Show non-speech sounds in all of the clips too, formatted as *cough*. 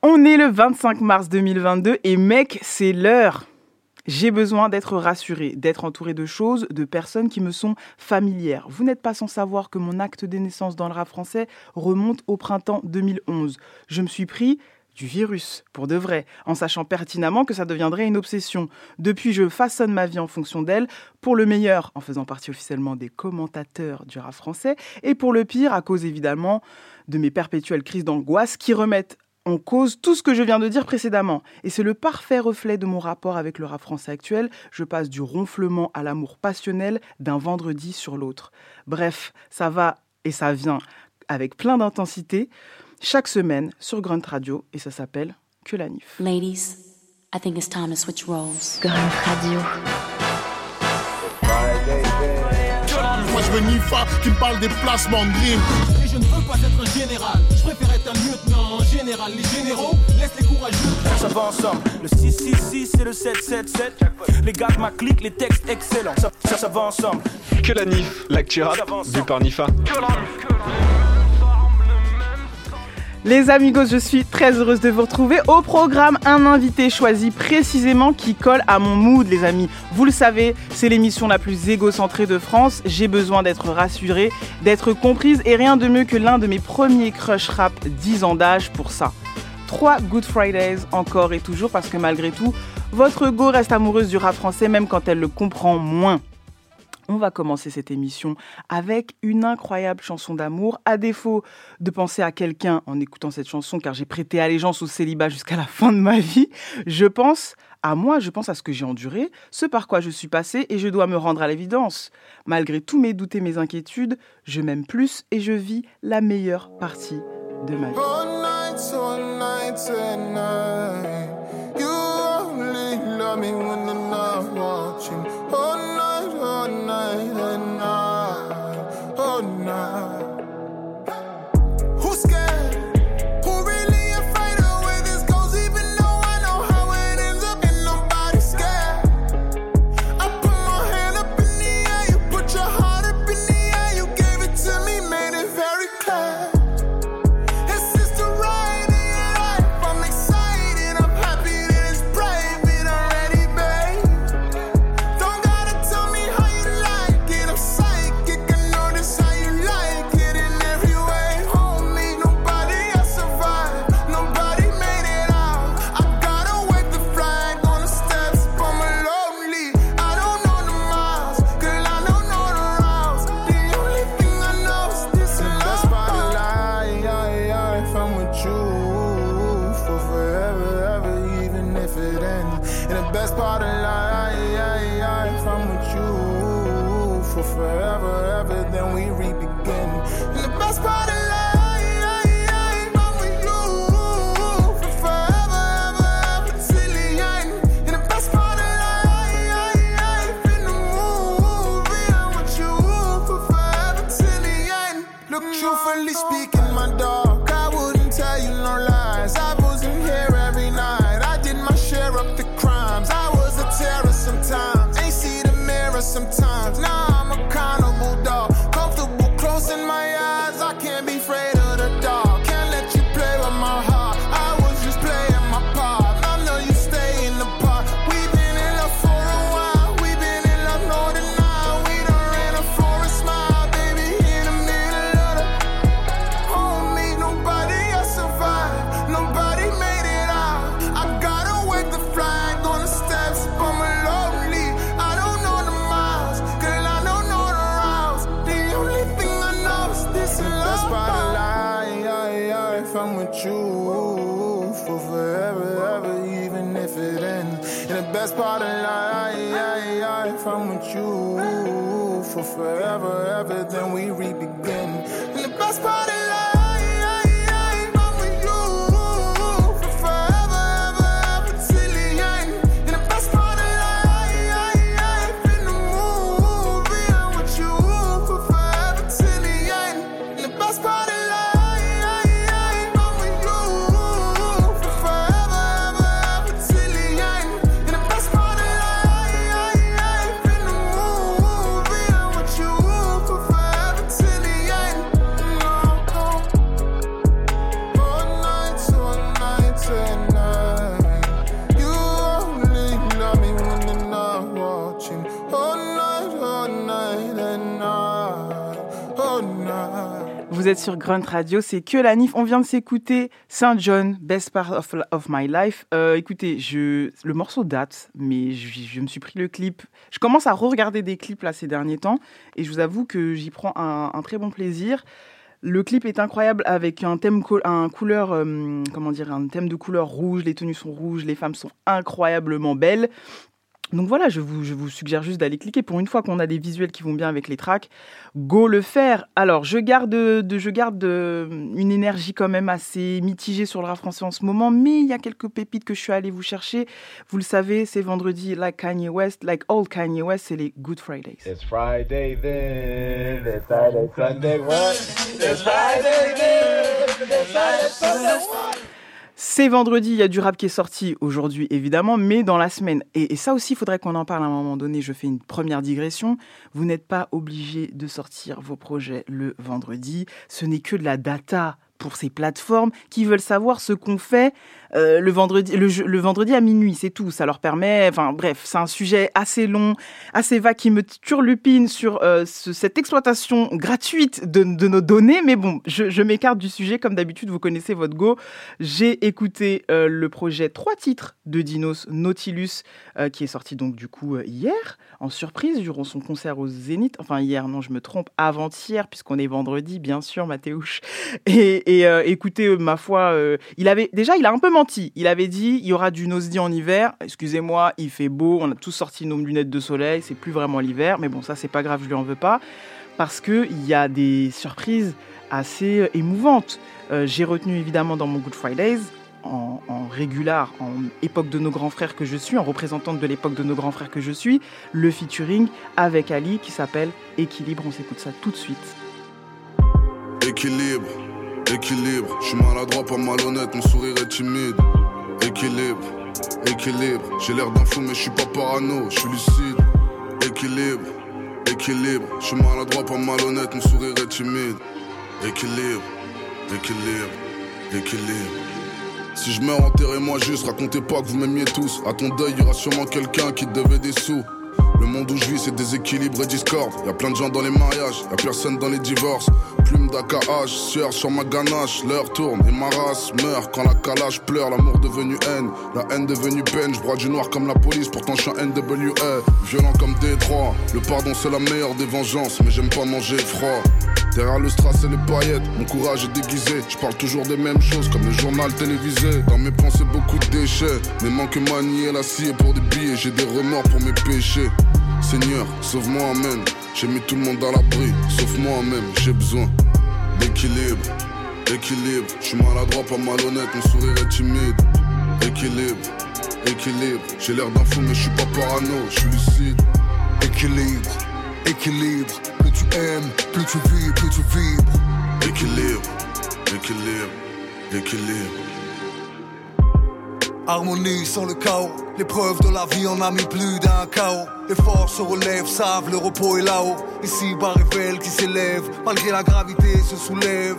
On est le 25 mars 2022 et mec, c'est l'heure. J'ai besoin d'être rassuré, d'être entouré de choses, de personnes qui me sont familières. Vous n'êtes pas sans savoir que mon acte de naissance dans le rap français remonte au printemps 2011. Je me suis pris du virus, pour de vrai, en sachant pertinemment que ça deviendrait une obsession. Depuis, je façonne ma vie en fonction d'elle, pour le meilleur, en faisant partie officiellement des commentateurs du rap français, et pour le pire, à cause évidemment de mes perpétuelles crises d'angoisse qui remettent en cause tout ce que je viens de dire précédemment. Et c'est le parfait reflet de mon rapport avec le rap français actuel. Je passe du ronflement à l'amour passionnel d'un vendredi sur l'autre. Bref, ça va et ça vient avec plein d'intensité chaque semaine sur Grunt Radio et ça s'appelle Que la Nif. Ladies, I think it's time to switch roles. Grunt Radio. Moi je veux Nifa qui me parle des placements de dream. Et je ne veux pas être un général, je préfère être un lieutenant général. Les généraux laissent les courageux. Ça va ensemble, le 666 et le 777. Les gars de ma clique, les textes excellents. Ça, ça, ça va ensemble. Que la NIF, l'actu rap, vu par Nifa. Les amigos, je suis très heureuse de vous retrouver. Au programme, un invité choisi précisément qui colle à mon mood, les amis. Vous le savez, c'est l'émission la plus égocentrée de France. J'ai besoin d'être rassurée, d'être comprise et rien de mieux que l'un de mes premiers crush rap 10 ans d'âge pour ça. Trois Good Fridays encore et toujours parce que malgré tout, votre go reste amoureuse du rap français même quand elle le comprend moins. On va commencer cette émission avec une incroyable chanson d'amour. À défaut de penser à quelqu'un en écoutant cette chanson, car j'ai prêté allégeance au célibat jusqu'à la fin de ma vie, je pense à moi, je pense à ce que j'ai enduré, ce par quoi je suis passé et je dois me rendre à l'évidence. Malgré tous mes doutes et mes inquiétudes, je m'aime plus et je vis la meilleure partie de ma vie. You only love me when I'm not watching. All night, all night, and night. All night. Best part of life, I'm with you for forever, ever, then we re-begin. And the best part Êtes sur Grunt Radio, c'est que la NIF. On vient de s'écouter Saint John, Best Part of, My Life. Euh, écoutez, je, le morceau date, mais je, me suis pris le clip. Je commence à re-regarder des clips là ces derniers temps et je vous avoue que j'y prends un, très bon plaisir. Le clip est incroyable avec un thème, un couleur, euh, comment dire, un thème de couleur rouge. Les tenues sont rouges, les femmes sont incroyablement belles. Donc voilà, je vous, je vous suggère juste d'aller cliquer. Pour une fois qu'on a des visuels qui vont bien avec les tracks, go le faire. Alors, je garde, de, je garde euh, une énergie quand même assez mitigée sur le rap français en ce moment, mais il y a quelques pépites que je suis allée vous chercher. Vous le savez, c'est vendredi, like Kanye West, like old Kanye West, c'est les Good Fridays. It's Friday then, it's Friday, Sunday, what? It's Friday then, it's Friday, Sunday, what? C'est vendredi, il y a du rap qui est sorti aujourd'hui évidemment, mais dans la semaine. Et, ça aussi, il faudrait qu'on en parle à un moment donné. Je fais une première digression. Vous n'êtes pas obligé de sortir vos projets le vendredi. Ce n'est que de la data pour ces plateformes qui veulent savoir ce qu'on fait euh, le vendredi le, vendredi à minuit c'est tout. Ça leur permet enfin bref c'est un sujet assez long assez vague qui me turlupine sur euh, ce- cette exploitation gratuite de, nos données. Mais bon je, m'écarte du sujet. Comme d'habitude vous connaissez votre go. J'ai écouté euh, le projet trois titres de Dinos Nautilus qui est sorti donc du coup hier en surprise durant son concert au Zénith. Enfin hier non je me trompe avant-hier puisqu'on est vendredi bien sûr Mathéouche. Et, et, écoutez, ma foi, il avait déjà, il a un peu Il avait dit, il y aura du Nosdi en hiver. Excusez-moi, il fait beau. On a tous sorti nos lunettes de soleil. C'est plus vraiment l'hiver, mais bon, ça c'est pas grave, je lui en veux pas, parce que il y a des surprises assez euh, émouvantes. Euh, J'ai retenu évidemment dans mon Good Fridays. En, en en époque de nos grands frères que je suis, en représentante de l'époque de nos grands frères que je suis, le featuring avec Ali qui s'appelle Équilibre. On s'écoute ça tout de suite. Équilibre, équilibre. Je suis maladroit, pas malhonnête, mon sourire est timide. Équilibre, équilibre. J'ai l'air d'un fou, mais je suis pas parano, je suis lucide. Équilibre, équilibre. Je suis maladroit, pas malhonnête, mon sourire est timide. Équilibre, équilibre, équilibre. Si je meurs, enterrez-moi juste, racontez pas que vous m'aimiez tous. À ton deuil, il y aura sûrement quelqu'un qui te devait des sous. Le monde où je vis, c'est déséquilibre et discorde. Y a plein de gens dans les mariages, y a personne dans les divorces. Plume d'AKH, sueur sur ma ganache. L'heure tourne et ma race meurt quand la calage pleure. L'amour devenu haine, la haine devenue peine. Je du noir comme la police, pourtant je suis un NWA. Violent comme Détroit. Le pardon, c'est la meilleure des vengeances, mais j'aime pas manger froid. Derrière le strass et les paillettes, mon courage est déguisé. Je parle toujours des mêmes choses comme le journal télévisé. Dans mes pensées, beaucoup de déchets. Mais manque manier la scie pour des billets. J'ai des remords pour mes péchés. Seigneur, sauve-moi, amen. J'ai mis tout le monde à l'abri, sauf moi-même. J'ai besoin d'équilibre, équilibre. Je suis maladroit, pas malhonnête, mon sourire est timide. Équilibre, équilibre. J'ai l'air d'un fou, mais je suis pas parano, je suis lucide. Équilibre, équilibre. Plus tu aimes, plus tu vis, plus tu vibres. Équilibre, équilibre, équilibre. Harmonie sans le chaos. L'épreuve de la vie en a mis plus d'un chaos. Les forces se relèvent, savent, le repos est là-haut. Ici, bas qui s'élève. Malgré la gravité, se soulève.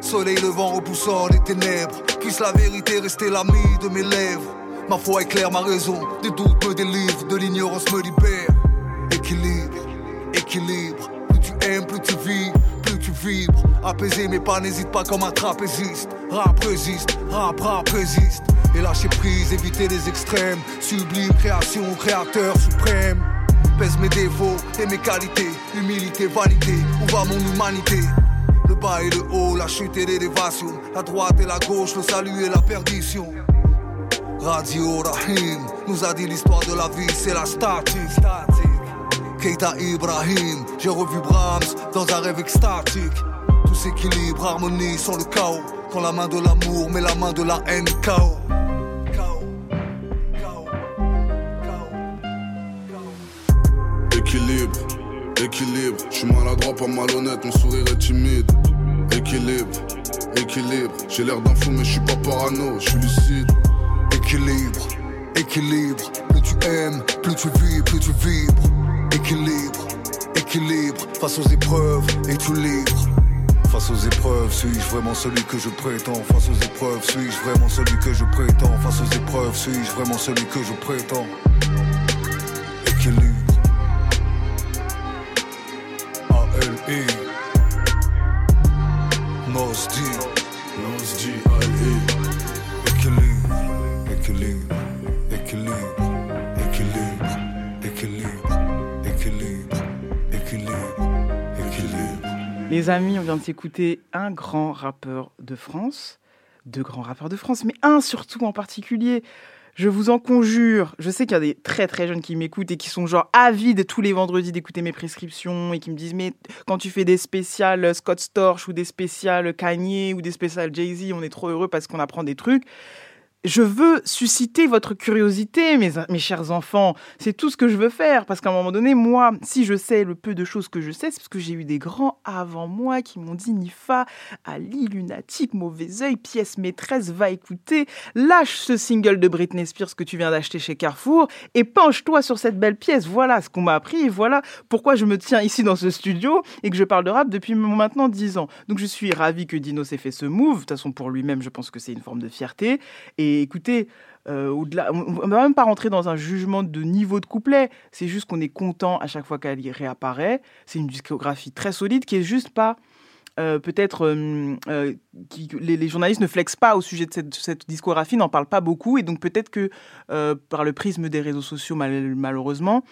Soleil levant repoussant les ténèbres. Puisse la vérité rester l'ami de mes lèvres. Ma foi éclaire ma raison. Des doutes me délivrent, de l'ignorance me libère. Équilibre, équilibre. Plus tu aimes, plus tu vis, plus tu vibres. Apaiser mes pas, n'hésite pas comme un trapéziste. Rap résiste, rap, rap résiste. Et lâcher prise, éviter les extrêmes. Sublime création, créateur suprême. Pèse mes défauts et mes qualités. Humilité validée, où va mon humanité? Le bas et le haut, la chute et l'élévation. La droite et la gauche, le salut et la perdition. Radio Rahim nous a dit l'histoire de la vie, c'est la statique. Keita Ibrahim, j'ai revu Brahms dans un rêve extatique. Tout s'équilibre, harmonie sans le chaos. Quand la main de l'amour met la main de la haine, chaos. Équilibre, équilibre. Je suis maladroit, pas malhonnête, mon sourire est timide. Équilibre, équilibre. J'ai l'air d'un fou, mais je suis pas parano, je suis lucide. Équilibre, équilibre. Plus tu aimes, plus tu vis, plus tu vibres. Équilibre, équilibre. Face aux épreuves, et tu libre. Face aux épreuves, suis-je vraiment celui que je prétends? Face aux épreuves, suis-je vraiment celui que je prétends? Face aux épreuves, suis-je vraiment celui que je prétends? E. Équilibre. Les amis, on vient de s'écouter un grand rappeur de France, deux grands rappeurs de France, mais un surtout en particulier. Je vous en conjure, je sais qu'il y a des très très jeunes qui m'écoutent et qui sont genre avides tous les vendredis d'écouter mes prescriptions et qui me disent mais quand tu fais des spéciales Scott Storch ou des spéciales Kanye ou des spéciales Jay-Z, on est trop heureux parce qu'on apprend des trucs. Je veux susciter votre curiosité, mes, mes chers enfants. C'est tout ce que je veux faire. Parce qu'à un moment donné, moi, si je sais le peu de choses que je sais, c'est parce que j'ai eu des grands avant moi qui m'ont dit Nifa, Ali, lunatique, mauvais œil, pièce maîtresse, va écouter, lâche ce single de Britney Spears que tu viens d'acheter chez Carrefour et penche-toi sur cette belle pièce. Voilà ce qu'on m'a appris et voilà pourquoi je me tiens ici dans ce studio et que je parle de rap depuis maintenant 10 ans. Donc je suis ravi que Dino s'ait fait ce move. De toute façon, pour lui-même, je pense que c'est une forme de fierté. Et écoutez, euh, au-delà, on ne va même pas rentrer dans un jugement de niveau de couplet. C'est juste qu'on est content à chaque fois qu'elle y réapparaît. C'est une discographie très solide qui est juste pas. euh, peut-être euh, euh, les, journalistes ne flexent pas au sujet de cette, discographie, n'en parlent pas beaucoup, et donc peut-être que par le prisme des réseaux sociaux, mal- malheureusement,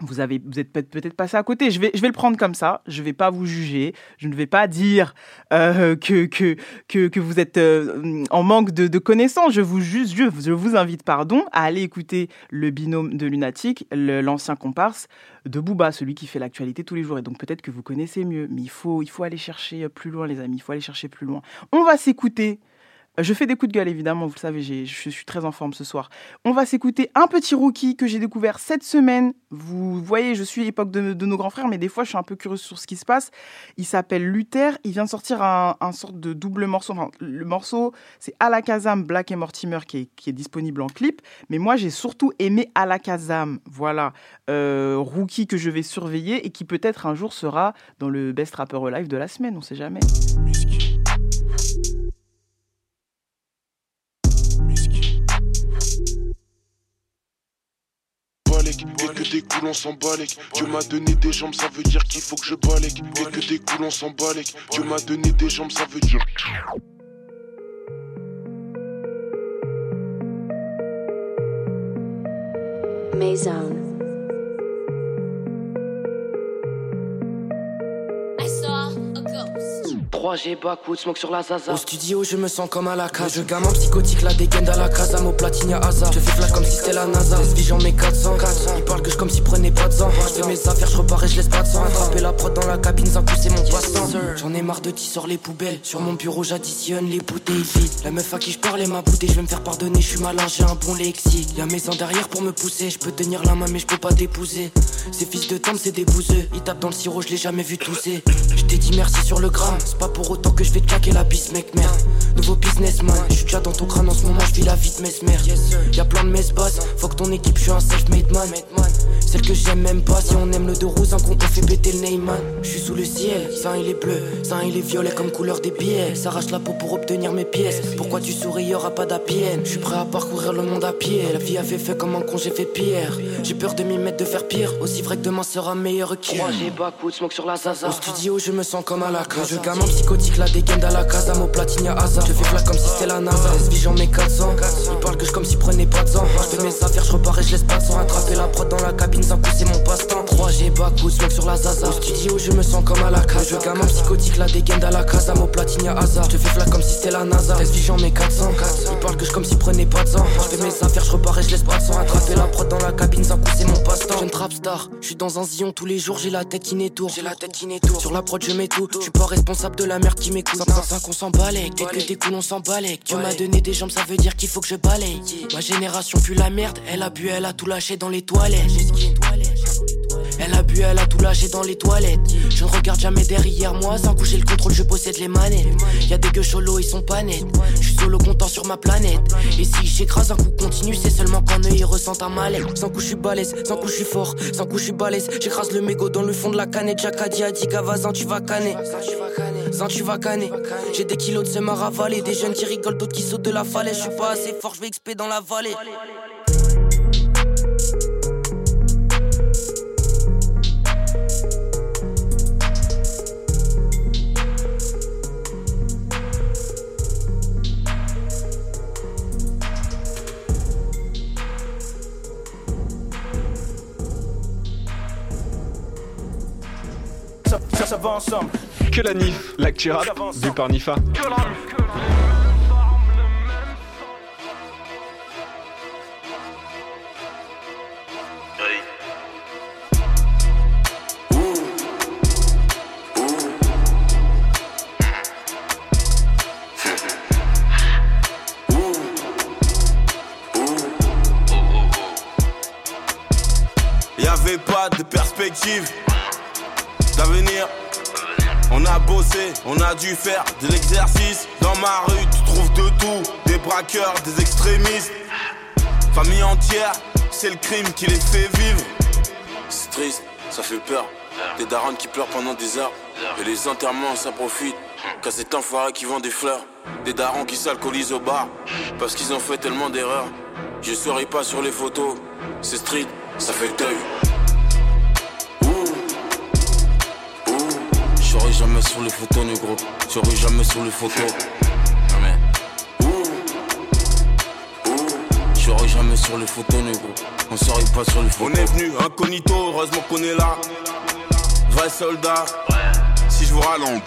vous, avez, vous êtes peut- peut-être passé à côté. Je vais, je vais le prendre comme ça. Je ne vais pas vous juger. Je ne vais pas dire euh, que, que, que, vous êtes euh, en manque de, connaissances. Je vous, juste, je, vous invite pardon, à aller écouter le binôme de Lunatic, le- l'ancien comparse de Booba, celui qui fait l'actualité tous les jours. Et donc peut-être que vous connaissez mieux. Mais il faut, il faut aller chercher plus loin, les amis. Il faut aller chercher plus loin. On va s'écouter. Je fais des coups de gueule, évidemment, vous le savez, je suis très en forme ce soir. On va s'écouter un petit rookie que j'ai découvert cette semaine. Vous voyez, je suis l'époque de, nos grands frères, mais des fois, je suis un peu curieuse sur ce qui se passe. Il s'appelle Luther. Il vient de sortir un, un sorte de double morceau. Enfin, le morceau, c'est Alakazam, Black et Mortimer, qui est, disponible en clip. Mais moi, j'ai surtout aimé Alakazam. Voilà. Euh, rookie que je vais surveiller et qui peut-être un jour sera dans le Best Rapper Alive de la semaine. On sait jamais. Et que des coups s'en balèque Dieu m'a donné des jambes ça veut dire qu'il faut que je balèque Et que des coups on s'en balèque Dieu m'a donné des jambes ça veut dire Maison. 3G, backwood, smoke sur la zaza. Au studio, je me sens comme à la case. Je gamin psychotique, la dégaine à la casa. Mon platine à hasard. Je fais flash comme si c'était la NASA. Vie, j'en mets 400. Ils parlent que je comme s'ils prenaient pas de sang. Je fais mes affaires, je repars et je laisse pas de sang. Attraper la prod dans la cabine, sans pousser mon passe-temps. J'en ai marre de sur les poubelles. Sur mon bureau, j'additionne les bouteilles vides. La meuf à qui je parlais m'a boudé. Je vais me faire pardonner, je suis malin, j'ai un bon lexique. Y'a mes ans derrière pour me pousser. Je peux tenir la main, mais je peux pas t'épouser. Ces fils de tante, c'est des bouseux. Ils tapent dans le sirop, je l'ai jamais vu tousser. Je t'ai dit merci sur le gramme. C'est pas pour autant que je vais te claquer la bise, mec, merde. Nouveau businessman, je suis déjà dans ton crâne en ce moment, je vis la vie de mesmer. Y'a plein de messes basses, faut que ton équipe, je suis un self-made man. Celle que j'aime même pas, si on aime le deux roses, un con, on fait péter le Neyman. Je suis sous le ciel, ça il est bleu, ça il est violet comme couleur des billets. S'arrache la peau pour obtenir mes pièces. Pourquoi tu souris, y'aura pas d'APN. Je suis prêt à parcourir le monde à pied. La vie a fait comme un con, j'ai fait pire. J'ai peur de m'y mettre, de faire pire. Aussi vrai que demain sera meilleur qu'hier. j'ai backwood, smoke sur la zaza. Au studio, je me sens comme à la case. Je gamin psychotique, la dégaine à la casa. Mon platine à hasard. Je fais flash comme si c'était la NASA. Vie, j'en mets 400. Ils parlent que je comme s'ils prenaient pas de sang. Je fais mes affaires, je repars et je laisse pas de sang. Attraper la prod dans la cabine, sans coup, mon passe-temps. 3G, backwood, smoke sur la zaza. Au studio, je me sens comme à la case. Je gamin psychotique, la dégaine à la casa. Mon platine à hasard. Je fais flash comme si c'était la NASA. vie, j'en mets 400. Ils parlent que je comme s'ils prenaient pas de sang. Je fais mes affaires, je repars et je laisse pas de sang. Attraper la prod dans la cabine, sans coup, mon passe-temps. Trap star, je suis dans un zion tous les jours, j'ai la tête qui. J'ai la tête. Sur la prod, je mets tout. Je suis pas responsable de la merde qui m'écoute. 5 on s'en balèque. Dès que des coups, on s'en balèque. Dieu m'a donné des jambes, ça veut dire qu'il faut que je balaye. Ma génération pue la merde. Elle a bu, elle a tout lâché dans les toilettes. Elle a bu, elle a tout lâché dans les toilettes. Je ne regarde jamais derrière moi. Sans coucher le contrôle, je possède les manettes. Y'a des gueux cholos, ils sont pas nets. Je suis solo content sur ma planète. Et si j'écrase un coup continu, c'est seulement qu'un œil ressent un malaise. Sans coup, je balèze. Sans coup, je fort. Sans coup, je suis balèze. J'écrase le mégot dans le fond de la canette. Jacadi a dit Gavazin, tu vas canner. Zin, tu vas canner. J'ai des kilos de seum à. Des jeunes qui rigolent, d'autres qui sautent de la falaise. Je suis pas assez fort, je vais XP dans la vallée. Que la NIF, l'actu rap, vu par Nifa. Faire de l'exercice. Dans ma rue, tu trouves de tout des braqueurs, des extrémistes. Famille entière, c'est le crime qui les fait vivre. C'est triste, ça fait peur. Des darons qui pleurent pendant des heures. Et les enterrements, ça profite. Qu'à cet enfoiré qui vend des fleurs. Des darons qui s'alcoolisent au bar. Parce qu'ils ont fait tellement d'erreurs. Je serai pas sur les photos. C'est street, ça fait deuil. Je serai jamais sur les photos, négro. Je serai jamais sur les photos. Serai jamais sur les photos, négro. On serait pas sur les photos. On est venu incognito, heureusement qu'on est là. Vrai soldat. Si je vous rallonge.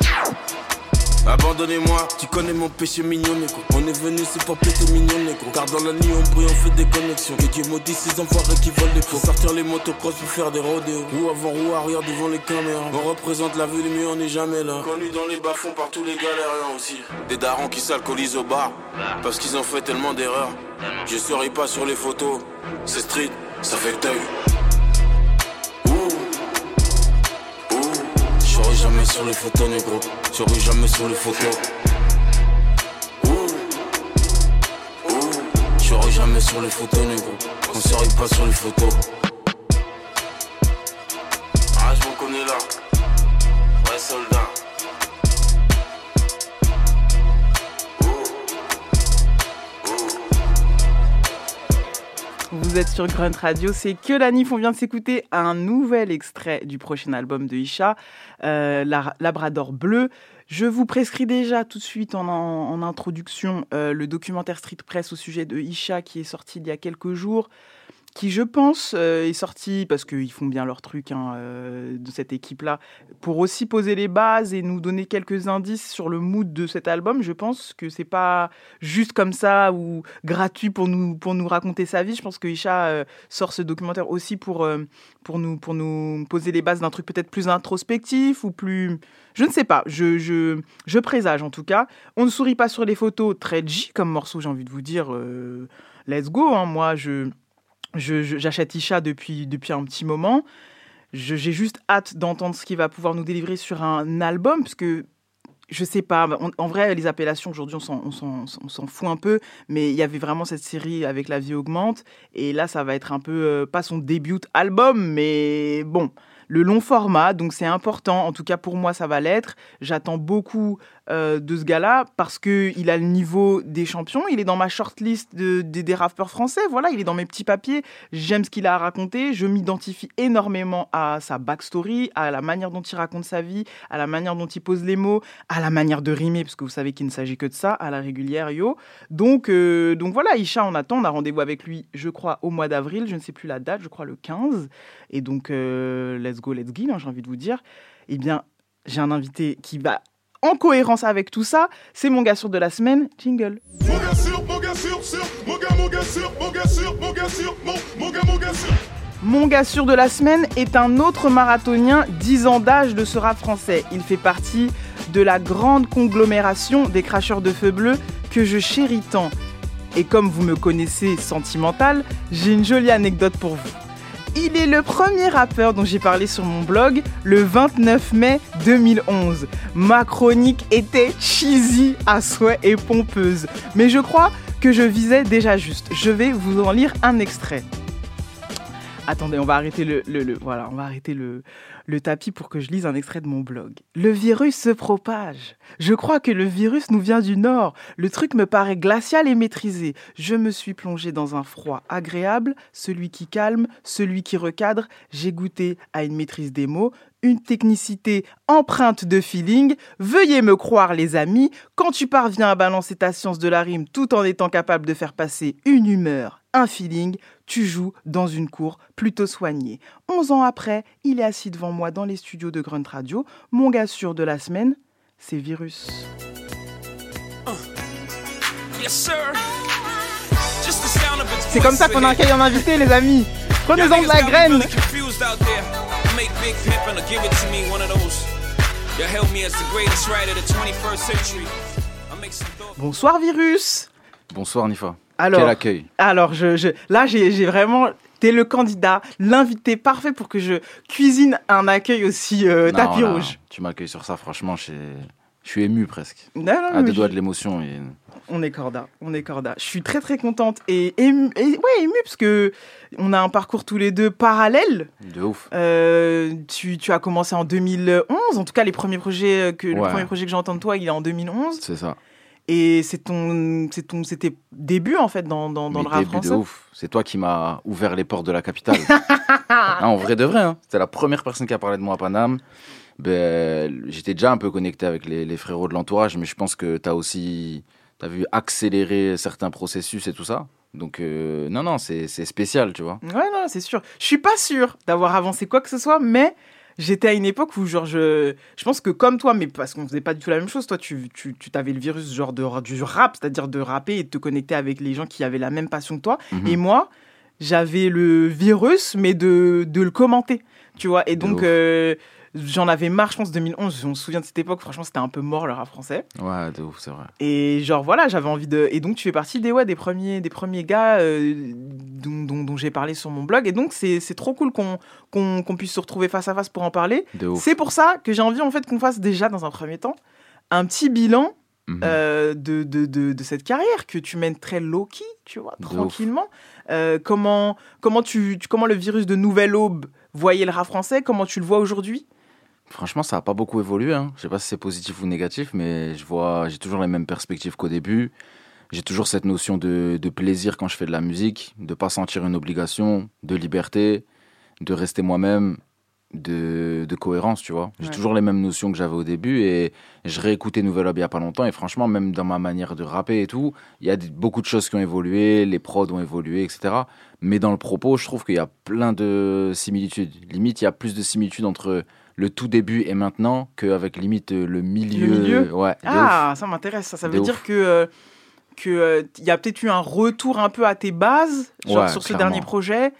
Abandonnez-moi, tu connais mon péché mignon, négro. On est venu, c'est pour péter mignon, négro. Car dans la nuit, on brille, on fait des connexions. Que Dieu maudit ces enfoirés qui volent des faux. Sortir les motocross pour faire des rodéos. Roue avant, roue arrière devant les caméras. On représente la ville, mais on n'est jamais là. Connu dans les bas-fonds par tous les galériens aussi. Des darons qui s'alcoolisent au bar. Parce qu'ils ont fait tellement d'erreurs. Je serai pas sur les photos. C'est street, ça fait deuil. Je serai jamais sur les photos, négro. Je serai jamais sur les photos. Je serai jamais sur les photos, négro. On serait pas sur les photos. Sur Grunt Radio, c'est que la NIF. On vient de s'écouter un nouvel extrait du prochain album de Isha, euh, La- Labrador Bleu. Je vous prescris déjà tout de suite en introduction euh, le documentaire Street Press au sujet de Isha qui est sorti il y a quelques jours, qui je pense euh, est sorti parce qu'ils font bien leur truc hein, euh, de cette équipe-là, pour aussi poser les bases et nous donner quelques indices sur le mood de cet album. Je pense que c'est pas juste comme ça ou gratuit pour nous, pour nous raconter sa vie. Je pense que Isha euh, sort ce documentaire aussi pour, pour, nous, pour nous poser les bases d'un truc peut-être plus introspectif ou plus... Je ne sais pas, je, je, je présage en tout cas. On ne sourit pas sur les photos, très G comme morceau, j'ai envie de vous dire. let's go, hein. moi je... J'achète Isha depuis, depuis un petit moment. J'ai juste hâte d'entendre ce qu'il va pouvoir nous délivrer sur un album, parce que je sais pas, en vrai, les appellations aujourd'hui, on s'en fout un peu, mais il y avait vraiment cette série avec La vie augmente, et là, ça va être un peu, euh, pas son début album, mais bon, le long format, donc c'est important, en tout cas pour moi, ça va l'être. J'attends beaucoup euh, de ce gars-là parce qu'il a le niveau des champions, il est dans ma shortlist de, des- rappeurs français, voilà, il est dans mes petits papiers, j'aime ce qu'il a à raconter, je m'identifie énormément à sa backstory, à la manière dont il raconte sa vie, à la manière dont il pose les mots, à la manière de rimer, parce que vous savez qu'il ne s'agit que de ça, à la régulière, yo. Donc, euh, donc voilà, Isha, on attend, on a rendez-vous avec lui, je crois, au mois d'avril, je ne sais plus la date, je crois le 15. Et donc, euh, let's go, let's go, hein, j'ai envie de vous dire. Eh bien, j'ai un invité qui va en cohérence avec tout ça, c'est mon gars sûr de la semaine, jingle. Mon gars sûr, mon gars sûr, sûr, mon gars, mon gars sûr, mon gars sûr, mon gars sûr, mon, mon gars, mon gars sûr. Mon gars sûr de la semaine est un autre marathonien, 10 ans d'âge de ce rap français. Il fait partie de la grande conglomération des cracheurs de feu bleu que je chéris tant. Et comme vous me connaissez sentimental, j'ai une jolie anecdote pour vous. Il est le premier rappeur dont j'ai parlé sur mon blog le 29 mai 2011. Ma chronique était cheesy à souhait et pompeuse. Mais je crois que je visais déjà juste. Je vais vous en lire un extrait. Attendez, on va arrêter le, voilà, on va arrêter le, le tapis pour que je lise un extrait de mon blog. Le virus se propage. Je crois que le virus nous vient du nord. Le truc me paraît glacial et maîtrisé. Je me suis plongé dans un froid agréable, celui qui calme, celui qui recadre. J'ai goûté à une maîtrise des mots, une technicité empreinte de feeling. Veuillez me croire, les amis, quand tu parviens à balancer ta science de la rime tout en étant capable de faire passer une humeur un feeling, tu joues dans une cour plutôt soignée. 11 ans après, il est assis devant moi dans les studios de Grunt Radio. Mon gars sûr de la semaine, c'est Virus. C'est comme ça qu'on accueille un invité, les amis. Prenez-en de la graine. Bonsoir Virus. Bonsoir Nifa. Alors, Quel accueil. Alors, je, je- là, j'ai vraiment. T'es le candidat, l'invité parfait pour que je cuisine un accueil aussi euh, tapis rouge. Tu m'accueilles sur ça, franchement, je suis- ému presque. Non, à deux je- doigts de l'émotion. Et... On est corda, on est corda. Je suis très très contente et émue, et, ouais, émue parce que on a un parcours tous les deux parallèle. De ouf. Euh, tu, tu as commencé en 2011, en tout cas les premiers projets euh, que le premier projet que j'entends de toi, il est en 2011 C'est ça. Et c'est ton c'est ton c'était début en fait dans dans, le rap début français. de ouf. C'est toi qui m'as ouvert les portes de la capitale. *laughs* Ah, en vrai de vrai, hein. c'était la première personne qui a parlé de moi à Paname. Ben, J'étais déjà un peu connecté avec les, les frérots de l'entourage, mais je pense que tu as aussi as vu accélérer certains processus et tout ça. Donc, euh, non, non, c'est c'est spécial, tu vois. Ouais, non, c'est sûr. Je suis pas sûr d'avoir avancé quoi que ce soit, mais j'étais à une époque où, genre, je, je pense que comme toi, mais parce qu'on faisait pas du tout la même chose, toi, tu, tu, tu avais le virus, genre, de, du rap, c'est-à-dire de rapper et de te connecter avec les gens qui avaient la même passion que toi. Mhm. Et moi, j'avais le virus, mais de, de le commenter, tu vois. Et donc, euh, j'en avais marre, je pense, 2011. On me souvient de cette époque, franchement, c'était un peu mort le rap français. Ouais, de ouf, c'est vrai. Et genre voilà, j'avais envie de. Et donc tu fais partie des ouais des premiers des premiers gars euh, dont, dont- dont j'ai parlé sur mon blog. Et donc c'est trop cool qu'on qu'on qu'on puisse se retrouver face à face pour en parler. C'est pour ça que j'ai envie en fait qu'on fasse déjà dans un premier temps un petit bilan. Mhm. euh, de, de, de, de cette carrière que tu mènes très low-key, tu vois, tranquillement. Euh, comment, comment, tu, tu- comment le virus de Nouvelle Aube voyait le rap français? Comment tu le vois aujourd'hui? Franchement, ça n'a pas beaucoup évolué. Hein. Je sais pas si c'est positif ou négatif, mais je vois, j'ai toujours les mêmes perspectives qu'au début. J'ai toujours cette notion de, de plaisir quand je fais de la musique, de pas sentir une obligation, de liberté, de rester moi-même, de, de cohérence, tu vois. J'ai Ouais. toujours les mêmes notions que j'avais au début et je réécoutais Nouvelle Hub il y a pas longtemps et franchement, même dans ma manière de rapper et tout, il y a beaucoup de choses qui ont évolué, les prods ont évolué, etc. Mais dans le propos, je trouve qu'il y a plein de similitudes. Limite, il y a plus de similitudes entre le tout début et maintenant qu'avec limite euh, le milieu. Le milieu? Ouais, Ah, ça m'intéresse. Ça, ça veut ouf. dire que euh, que euh, y a peut-être eu un retour un peu à tes bases, genre Ouais, sur ce dernier projet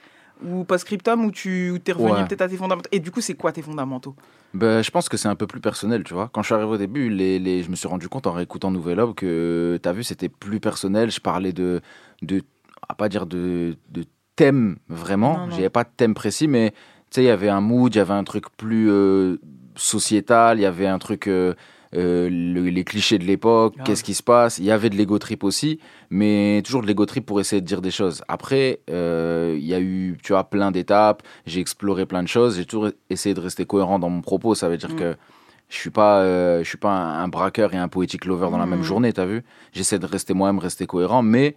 ou post-scriptum où tu où es revenu Ouais. peut-être à tes fondamentaux? Et du coup, c'est quoi tes fondamentaux? Ben, je pense que c'est un peu plus personnel, tu vois. Quand je suis arrivé au début, les, les, je me suis rendu compte en réécoutant Nouvelle Homme que, tu as vu, c'était plus personnel. Je parlais de, de à pas dire de, de thème vraiment. J'avais pas de thème précis, mais sais, il y avait un mood, il y avait un truc plus euh, sociétal, il y avait un truc, euh, euh, le- les clichés de l'époque, Grave. qu'est-ce qui se passe. Il y avait de l'ego trip aussi, mais toujours de l'ego trip pour essayer de dire des choses. Après, euh, il y a eu, tu vois, plein d'étapes. J'ai exploré plein de choses. J'ai toujours essayé de rester cohérent dans mon propos. Ça veut dire Mm. que je suis pas, euh, je suis pas un, un braqueur et un poétique lover dans la Mm. même journée. T'as vu J'essaie de rester moi-même, rester cohérent, mais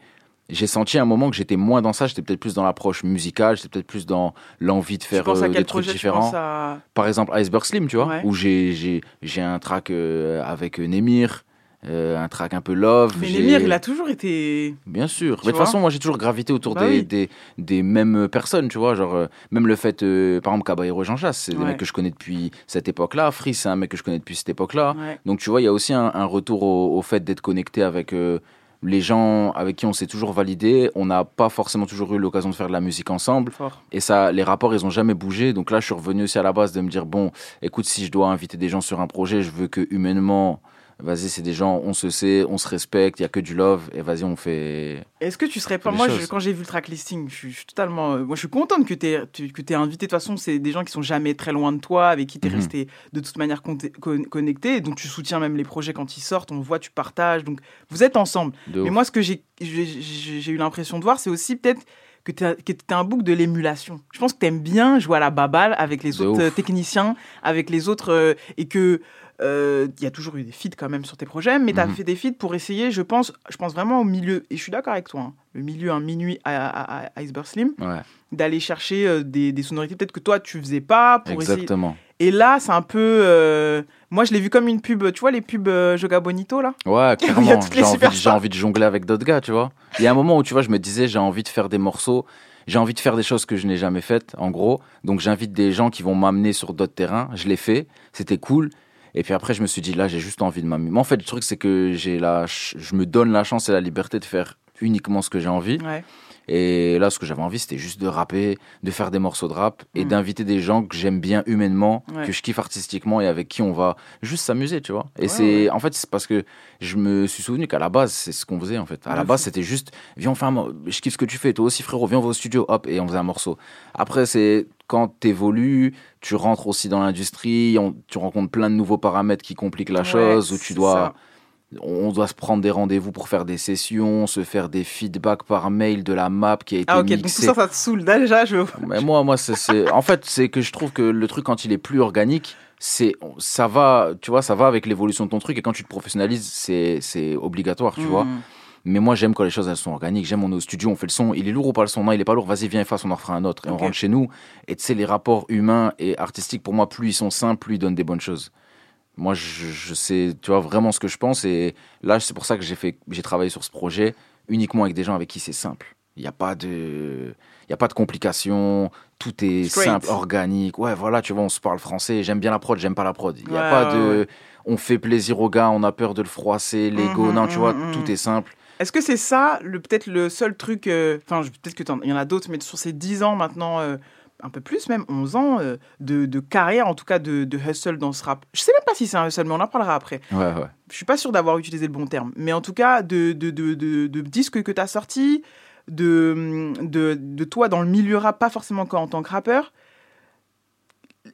j'ai senti à un moment que j'étais moins dans ça. J'étais peut-être plus dans l'approche musicale. J'étais peut-être plus dans l'envie de faire euh, des trucs différents à par exemple Iceberg Slim, tu vois, Ouais. où j'ai un track euh, avec euh, Nemir, euh, un track un peu love. Mais Nemir, il a toujours été. Bien sûr. Tu Mais de toute façon, moi, j'ai toujours gravité autour Bah des, oui. des, des mêmes personnes, tu vois. Genre, euh, même le fait, euh, par exemple, Caballero Jean Chasse, c'est des Ouais. mecs que je connais depuis cette époque-là. Free, c'est un mec que je connais depuis cette époque-là. Ouais. Donc, tu vois, il y a aussi un, un retour au, au fait d'être connecté avec les gens avec qui on s'est toujours validé. On n'a pas forcément toujours eu l'occasion de faire de la musique ensemble. Fort. Et ça, les rapports, ils ont jamais bougé. Donc là, je suis revenu aussi à la base de me dire bon, écoute, si je dois inviter des gens sur un projet, je veux que humainement, vas-y, c'est des gens, on se sait, on se respecte, il y a que du love, et vas-y, on fait. Est-ce que tu serais pas. Moi, je- quand j'ai vu le track listing, je suis, je suis totalement. euh, moi, je suis contente que tu aies, que t'aies invité. De toute façon, c'est des gens qui sont jamais très loin de toi, avec qui tu es Mhm. resté de toute manière con- connecté. Donc, tu soutiens même les projets quand ils sortent. On voit, tu partages. Donc, vous êtes ensemble. De Mais ouf. moi, ce que j'ai eu l'impression de voir, c'est aussi peut-être que tu es un bouc de l'émulation. Je pense que tu aimes bien jouer à la baballe avec les De autres ouf. euh, techniciens, avec les autres. euh, et que. Euh, Il y a toujours eu des feats quand même sur tes projets, mais tu as Mhm. fait des feats pour essayer, je pense, je pense vraiment au milieu, et je suis d'accord avec toi, hein, le milieu, un minuit à, à- à Iceberg Slim, Ouais, d'aller chercher euh, des, des sonorités peut-être que toi tu faisais pas pour essayer. exactement. Et là, c'est un peu. euh, Moi, je l'ai vu comme une pub. Tu vois les pubs Joga Bonito là Ouais, *laughs* clairement. J'ai envie, envie de jongler avec d'autres gars, tu vois. Il y a un moment où, tu vois, je me disais, j'ai envie de faire des morceaux, j'ai envie de faire des choses que je n'ai jamais faites, en gros. Donc, j'invite des gens qui vont m'amener sur d'autres terrains. Je l'ai fait, c'était cool. Et puis après, je me suis dit, là, j'ai juste envie de m'amuser. En fait, le truc, c'est que j'ai je me donne la chance et la liberté de faire uniquement ce que j'ai envie. Ouais. Et là, ce que j'avais envie, c'était juste de rapper, de faire des morceaux de rap et Mm. d'inviter des gens que j'aime bien humainement, Ouais. que je kiffe artistiquement et avec qui on va juste s'amuser, tu vois. Et Ouais, c'est, ouais. en fait, c'est parce que je me suis souvenu qu'à la base, c'est ce qu'on faisait, en fait. À la base, c'était juste, viens, on fait un, mo- je kiffe ce que tu fais, toi aussi, frérot, viens, on va au studio, hop, et on faisait un morceau. Après, c'est quand t'évolues, tu rentres aussi dans l'industrie, on- tu rencontres plein de nouveaux paramètres qui compliquent la chose, où tu dois, ça. On doit se prendre des rendez-vous pour faire des sessions, se faire des feedbacks par mail de la map qui a été Ah, ok, donc tout ça, ça te saoule. Déjà, je. Mais moi, moi, c'est, en fait, c'est que je trouve que le truc quand il est plus organique, c'est, ça va, tu vois, ça va avec l'évolution de ton truc et quand tu te professionnalises, c'est, c'est obligatoire, tu vois. Mais moi, j'aime quand les choses elles sont organiques. J'aime on est au studio, on fait le son. Il est lourd ou pas le son? Non, il est pas lourd. Vas-y, viens, efface, on en refera un autre. Et on rentre chez nous. Et tu sais, les rapports humains et artistiques, pour moi, plus ils sont simples, plus ils donnent des bonnes choses. Moi, je, je sais, tu vois, vraiment ce que je pense. Et là, c'est pour ça que j'ai fait, j'ai travaillé sur ce projet uniquement avec des gens avec qui c'est simple. Il n'y a pas de, il y a pas de complications. Tout est Straight. simple, organique. Ouais, voilà, tu vois, on se parle français. J'aime bien la prod, j'aime pas la prod. Il n'y a Ouais, pas ouais, de, on fait plaisir aux gars, on a peur de le froisser, l'ego. Mhm, non, tu vois, mhm, tout mhm. est simple. Est-ce que c'est ça, le peut-être le seul truc. euh, Enfin, peut-être que il y en a d'autres, mais sur ces 10 ans maintenant, euh, un peu plus même, 11 ans euh, de, de carrière, en tout cas de, de hustle dans ce rap. Je sais même pas si c'est un hustle, mais on en parlera après. Ouais, ouais. Je suis pas sûr d'avoir utilisé le bon terme. Mais en tout cas, de, disques que tu as sortis, de, de, toi dans le milieu rap, pas forcément qu'en tant que rappeur.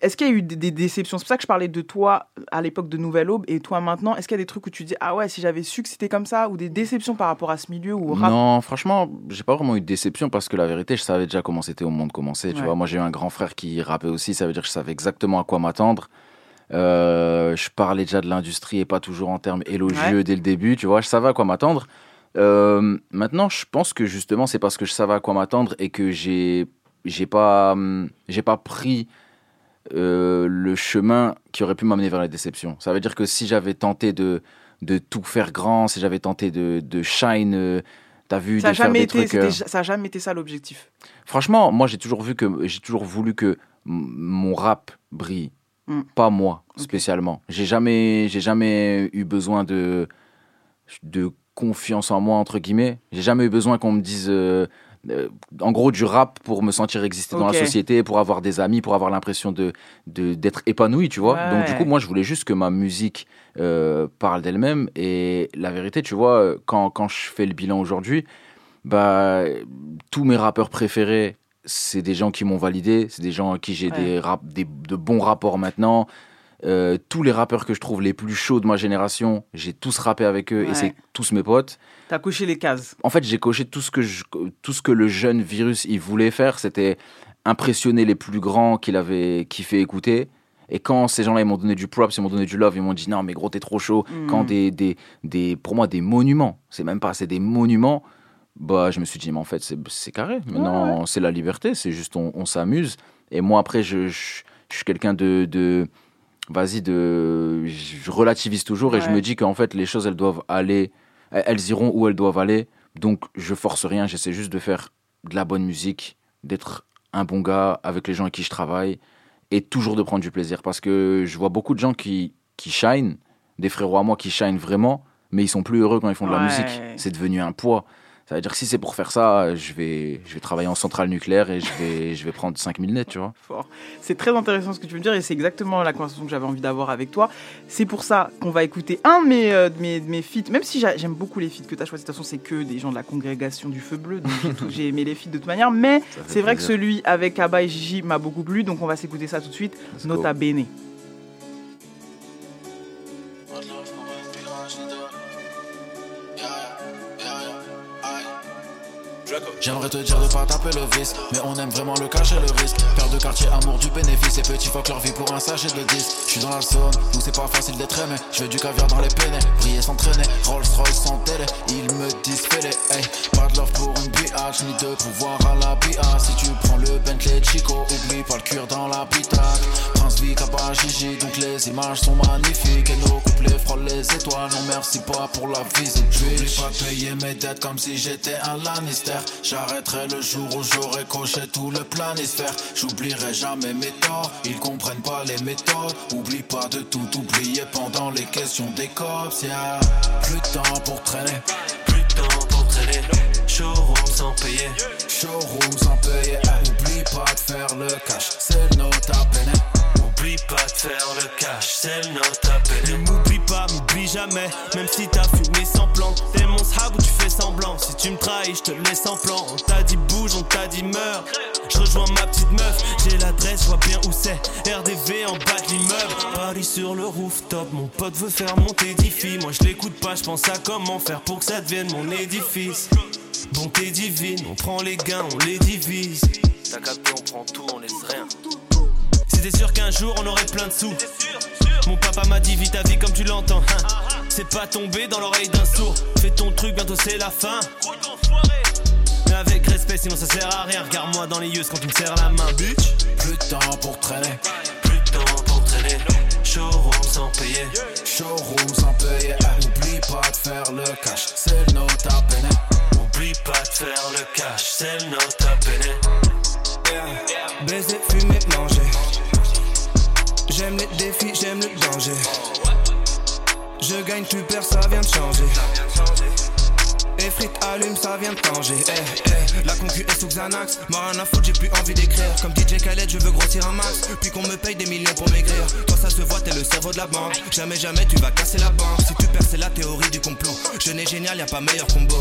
Est-ce qu'il y a eu des, des déceptions? C'est pour ça que je parlais de toi à l'époque de Nouvelle Aube et toi maintenant. Est-ce qu'il y a des trucs où tu dis Ah ouais, si j'avais su que c'était comme ça Ou des déceptions par rapport à ce milieu ou rap? Non, franchement, j'ai pas vraiment eu de déception parce que la vérité, je savais déjà comment c'était au monde commencer. Tu Ouais. vois, moi j'ai eu un grand frère qui rappait aussi, ça veut dire que je savais exactement à quoi m'attendre. Euh, je parlais déjà de l'industrie et pas toujours en termes élogieux Ouais. dès le début, tu vois, je savais à quoi m'attendre. Euh, maintenant, je pense que justement, c'est parce que je savais à quoi m'attendre et que j'ai j'ai pas hum, j'ai pas pris euh, le chemin qui aurait pu m'amener vers la déception. Ça veut dire que si j'avais tenté de de tout faire grand, si j'avais tenté de de shine, euh, t'as vu, ça n'a de faire jamais, des été, trucs. euh, ça a jamais été ça l'objectif. Franchement, moi j'ai toujours vu que j'ai toujours voulu que mon rap brille, Mm. pas moi spécialement. J'ai jamais j'ai jamais eu besoin de de confiance en moi entre guillemets. J'ai jamais eu besoin qu'on me dise euh, en gros du rap pour me sentir exister dans la société, pour avoir des amis, pour avoir l'impression de d'être épanoui, tu vois. Ouais. Donc du coup, moi je voulais juste que ma musique euh, parle d'elle-même et la vérité, tu vois, euh, quand quand je fais le bilan aujourd'hui, bah tous mes rappeurs préférés, c'est des gens qui m'ont validé, c'est des gens à qui j'ai Ouais. des, rap- des de bons rapports maintenant. Euh, tous les rappeurs que je trouve les plus chauds de ma génération, j'ai tous rappé avec eux Ouais. et c'est tous mes potes. T'as coché les cases. En fait, j'ai coché tout ce que je- tout ce que le jeune virus il voulait faire, c'était impressionner les plus grands qu'il avait kiffé écouter. Et quand ces gens-là ils m'ont donné du props, ils m'ont donné du love, ils m'ont dit non mais gros t'es trop chaud. Mhm. Quand des, des, des pour moi des monuments, c'est même pas c'est des monuments. Bah je me suis dit mais en fait c'est c'est carré. Maintenant c'est la liberté, c'est juste on, on s'amuse. Et moi après je, je, je suis quelqu'un de, de vas-y de je relativise toujours et je me dis qu'en fait les choses elles doivent aller elles iront où elles doivent aller. Donc je force rien, j'essaie juste de faire de la bonne musique, d'être un bon gars avec les gens avec qui je travaille et toujours de prendre du plaisir parce que je vois beaucoup de gens qui qui shine, des frérots à moi qui shine vraiment, mais ils sont plus heureux quand ils font de la musique. C'est devenu un poids. Ça veut dire que si c'est pour faire ça, je vais je vais travailler en centrale nucléaire et je vais je vais prendre 5000 nets, tu vois. Fort. C'est très intéressant ce que tu veux me dire et c'est exactement la conversation que j'avais envie d'avoir avec toi. C'est pour ça qu'on va écouter un de mes, euh, de mes, de mes feats, même si j'a- j'aime beaucoup les feats que tu as choisis. De toute façon, c'est que des gens de la congrégation du Feu Bleu, donc j'ai *laughs* aimé les feats de toute manière. Mais c'est vrai que celui avec Abba et Gigi m'a beaucoup plu, donc on va s'écouter ça tout de suite. Let's go. Nota Bene. J'aimerais te dire de pas taper le vice, mais on aime vraiment le cacher le risque. Père de quartier, amour du bénéfice, et petits fuck leur vie pour un sachet de 10. Je suis dans la zone où c'est pas facile d'être aimé. Je veux du caviar dans les pénés, briller s'entraîner. Rolls Royce sans télé, ils me disent fais-les, hey. Pas de love pour une biatch, ni de pouvoir à la BA. Si tu prends le Bentley Chico, oublie pas le cuir dans la pitac. Prince Vic, pas Gigi, donc les images sont magnifiques. Et nos couplets frôlent les étoiles, non merci pas pour la visite. J'oublie pas payer mes dettes comme si j'étais un Lannister. J'arrêterai le jour où j'aurai coché tout le planisphère. J'oublierai jamais mes torts, ils comprennent pas les méthodes. Oublie pas de tout oublier pendant les questions des cops. Yeah. Plus de temps pour traîner, plus de temps pour traîner. Showroom sans payer, showroom sans payer. Oublie pas de faire le cash, c'est le note à peine. Oublie pas de faire le cash, c'est le note à peine. Pas, m'oublie jamais, même si t'as fumé sans plan. T'es mon sahab où tu fais semblant. Si tu me trahis, je te laisse en plan. On t'a dit bouge, on t'a dit meurs. Je rejoins ma petite meuf, j'ai l'adresse, je vois bien où c'est. RDV en bas de l'immeuble. Paris sur le rooftop, mon pote veut faire monter Diffie. Moi je l'écoute pas, je pense à comment faire pour que ça devienne mon édifice. Bonté divine, on prend les gains, on les divise. T'as capté, on prend tout, on laisse rien. C'était sûr qu'un jour on aurait plein de sous. Mon papa m'a dit vis ta vie comme tu l'entends. hein. C'est pas tombé dans l'oreille d'un sourd. Fais ton truc, bientôt c'est la fin. Mais avec respect, sinon ça sert à rien. Regarde-moi dans les yeux quand tu me serres la main, bitch. Plus de temps pour traîner, Plus de temps pour traîner. Showroom sans payer. showroom sans payer. Oublie pas de faire le cash, c'est le note à peine. Oublie pas de faire le cash, c'est le note à. Baiser, fumer, manger. J'aime les défis, j'aime le danger. Je gagne, tu perds, ça vient de changer. Et frites allume, ça vient de tanger. Eh, eh, la concu est sous Xanax. Moi rien à foutre, j'ai plus envie d'écrire. Comme DJ Khaled, je veux grossir un max. Puis qu'on me paye des millions pour maigrir. Toi, ça se voit, t'es le cerveau de la banque. Jamais, jamais, tu vas casser la banque. Si tu perds, c'est la théorie du complot. Je n'ai génial, y a pas meilleur combo.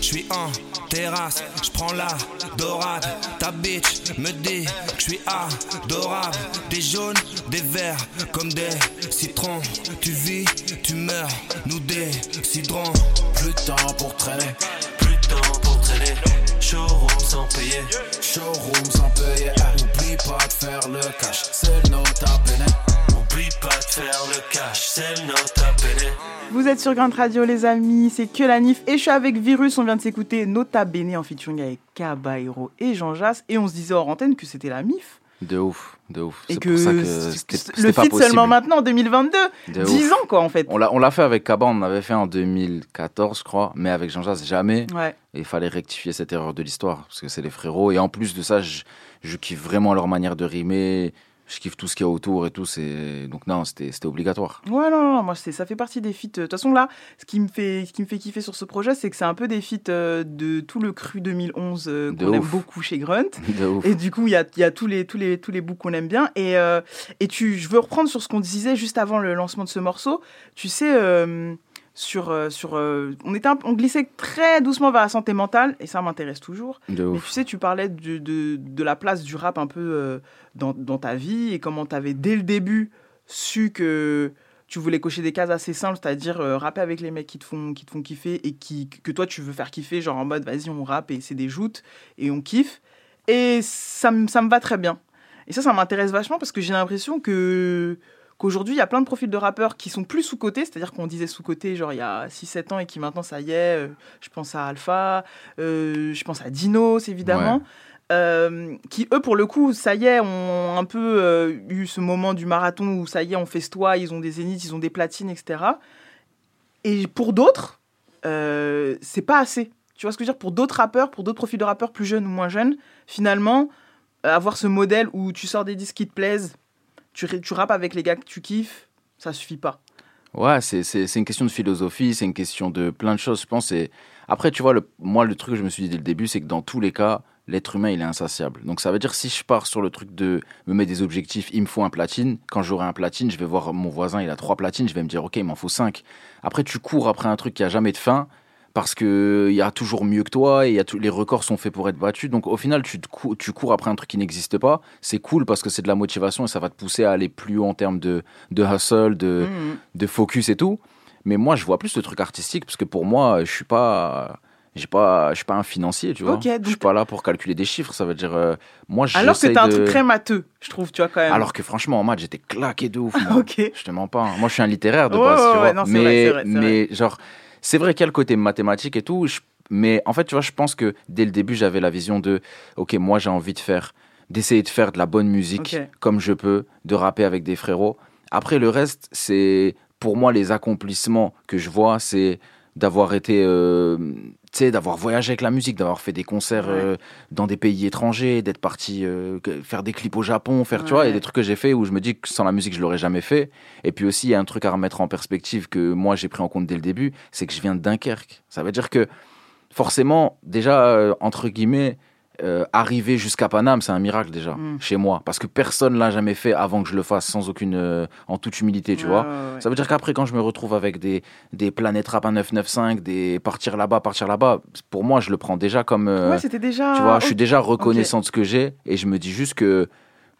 Je suis en terrasse, je prends la dorade. Ta bitch me dit que je suis adorable. Des jaunes, des verts, comme des citrons. Tu vis, tu meurs, nous déciderons. Plus de temps pour traîner, Plus de temps pour traîner. Showroom sans payer. showroom sans payer. Oublie pas de faire le cash, c'est le note à peine. Oublie pas de faire le cash, c'est le note à peine. Vous êtes sur Grunt Radio, les amis, c'est que la NIF. Et je suis avec Virus, on vient de s'écouter Nota Bene en featuring avec Caballero et Jean Jass. Et on se disait hors antenne que c'était la MIF. De ouf, de ouf. Et que pour ça que le feat seulement maintenant, en 2022. De 10 ouf. ans, quoi, en fait. On l'a, fait avec Caban, on l'avait fait en 2014, je crois, mais avec Jean Jazz, jamais. Ouais. Et il fallait rectifier cette erreur de l'histoire, parce que c'est les frérots. Et en plus de ça, je, je kiffe vraiment leur manière de rimer. Je kiffe tout ce qu'il y a autour et tout. C'est... Donc non, c'était, obligatoire. Ouais, non, non, moi, c'est, ça fait partie des feats. euh, De toute façon, là, ce qui me fait, ce qui me fait kiffer sur ce projet, c'est que c'est un peu des feats euh, de tout le cru 2011 euh, qu'on aime beaucoup chez Grunt. *laughs* Et du coup, il y a, il y a tous les, tous les, tous les bouts qu'on aime bien. Et, euh, et tu, je veux reprendre sur ce qu'on disait juste avant le lancement de ce morceau. Tu sais, sur, euh, sur, euh, on, était un- on glissait très doucement vers la santé mentale, et ça m'intéresse toujours. De Mais ouf. tu sais, tu parlais de, de, de la place du rap un peu euh, dans, dans ta vie, et comment tu avais dès le début su que tu voulais cocher des cases assez simples, c'est-à-dire euh, rapper avec les mecs qui te font, qui te font kiffer et qui, que toi tu veux faire kiffer, genre en mode vas-y on rappe et c'est des joutes et on kiffe. Et ça, ça me va très bien. Et ça, ça m'intéresse vachement parce que j'ai l'impression que qu'aujourd'hui, il y a plein de profils de rappeurs qui sont plus sous-cotés, c'est-à-dire qu'on disait sous-cotés genre il y a 6-7 ans et qui maintenant ça y est, euh, je pense à Alpha, euh, je pense à Dinos évidemment, Ouais. euh, qui eux pour le coup, ça y est, ont un peu euh, eu ce moment du marathon où ça y est, on festoie, ils ont des zéniths, ils ont des platines, etc. Et pour d'autres, euh, c'est pas assez. Tu vois ce que je veux dire? Pour d'autres rappeurs, pour d'autres profils de rappeurs plus jeunes ou moins jeunes, finalement, avoir ce modèle où tu sors des disques qui te plaisent, tu, tu rappes avec les gars que tu kiffes, ça suffit pas. Ouais, c'est une question de philosophie, c'est une question de plein de choses, je pense. Et après, tu vois, le, moi, le truc que je me suis dit dès le début, c'est que dans tous les cas, l'être humain, il est insatiable. Donc ça veut dire, si je pars sur le truc de me mettre des objectifs, il me faut un platine. Quand j'aurai un platine, je vais voir mon voisin, il a trois platines, je vais me dire, OK, il m'en faut cinq. Après, tu cours après un truc qui a jamais de fin. Parce que il y a toujours mieux que toi et y a les records sont faits pour être battus. Donc au final, tu, te cou- tu cours après un truc qui n'existe pas. C'est cool parce que c'est de la motivation et ça va te pousser à aller plus haut en termes de, de hustle, de, Mhm. de focus et tout. Mais moi, je vois plus le truc artistique parce que pour moi, je suis pas, j'ai pas, je suis pas un financier, tu vois. Ok, Je suis pas là pour calculer des chiffres. Ça veut dire, euh, moi, Alors que t'as un de- truc très matheux, je trouve, tu vois, quand même. Alors que franchement, en maths, j'étais claqué de ouf. moi. *laughs* Ok. Je te mens pas. hein. Moi, je suis un littéraire de base, ouais, tu ouais, vois. non, mais, vrai, mais genre, c'est vrai qu'il y a le côté mathématique et tout. je- mais en fait, tu vois, je pense que dès le début, j'avais la vision de, ok, moi, j'ai envie de faire, d'essayer de faire de la bonne musique comme je peux, de rapper avec des frérots. Après, le reste, c'est pour moi les accomplissements que je vois, c'est d'avoir été, euh, sais, d'avoir voyagé avec la musique, d'avoir fait des concerts Ouais. euh, dans des pays étrangers, d'être parti euh, faire des clips au Japon, faire, tu vois, il y a Ouais. des trucs que j'ai fait où je me dis que sans la musique, je l'aurais jamais fait. Et puis aussi, il y a un truc à remettre en perspective que moi, j'ai pris en compte dès le début, c'est que je viens de Dunkerque. Ça veut dire que forcément, déjà, euh, entre guillemets, euh, arriver jusqu'à Paname, c'est un miracle déjà, Mm. chez moi. Parce que personne l'a jamais fait avant que je le fasse, sans aucune. euh, en toute humilité, tu vois. ouais, ouais. Ça veut dire qu'après, quand je me retrouve avec des, des planètes rap à 995, des partir là-bas, partir là-bas, pour moi, je le prends déjà comme. euh, Ouais, c'était déjà- Tu vois, je suis déjà reconnaissant de ce que j'ai et je me dis juste que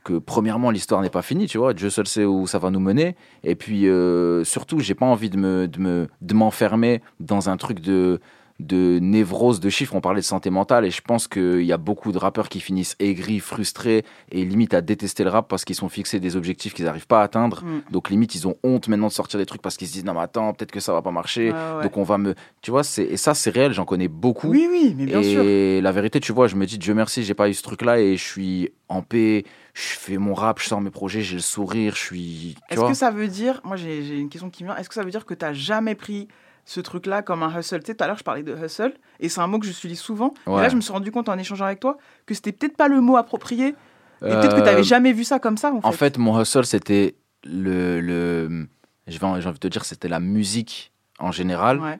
que premièrement l'histoire n'est pas finie tu vois Dieu seul sait où ça va nous mener et puis euh, surtout j'ai pas envie de me de me de m'enfermer dans un truc de de névrose de chiffres on parlait de santé mentale et je pense qu'il y a beaucoup de rappeurs qui finissent aigris frustrés et limite à détester le rap parce qu'ils sont fixés des objectifs qu'ils n'arrivent pas à atteindre Mm. donc limite ils ont honte maintenant de sortir des trucs parce qu'ils se disent non mais attends peut-être que ça va pas marcher ouais. donc on va me tu vois c'est et ça c'est réel j'en connais beaucoup Oui, oui, mais bien sûr. et la vérité, tu vois, je me dis, Dieu merci, j'ai pas eu ce truc-là et je suis en paix. Je fais mon rap, je sors mes projets, j'ai le sourire, je suis. Est-ce que ça veut dire, moi j'ai j'ai une question qui me vient, est-ce que ça veut dire que tu n'as jamais pris ce truc-là comme un hustle Tu sais, tout à l'heure je parlais de hustle, et c'est un mot que je suis souvent, et Ouais. là je me suis rendu compte en échangeant avec toi que c'était peut-être pas le mot approprié, et peut-être que tu Euh, n'avais jamais vu ça comme ça en fait. En fait, mon hustle, c'était le, le. J'ai envie de te dire, c'était la musique en général. Ouais.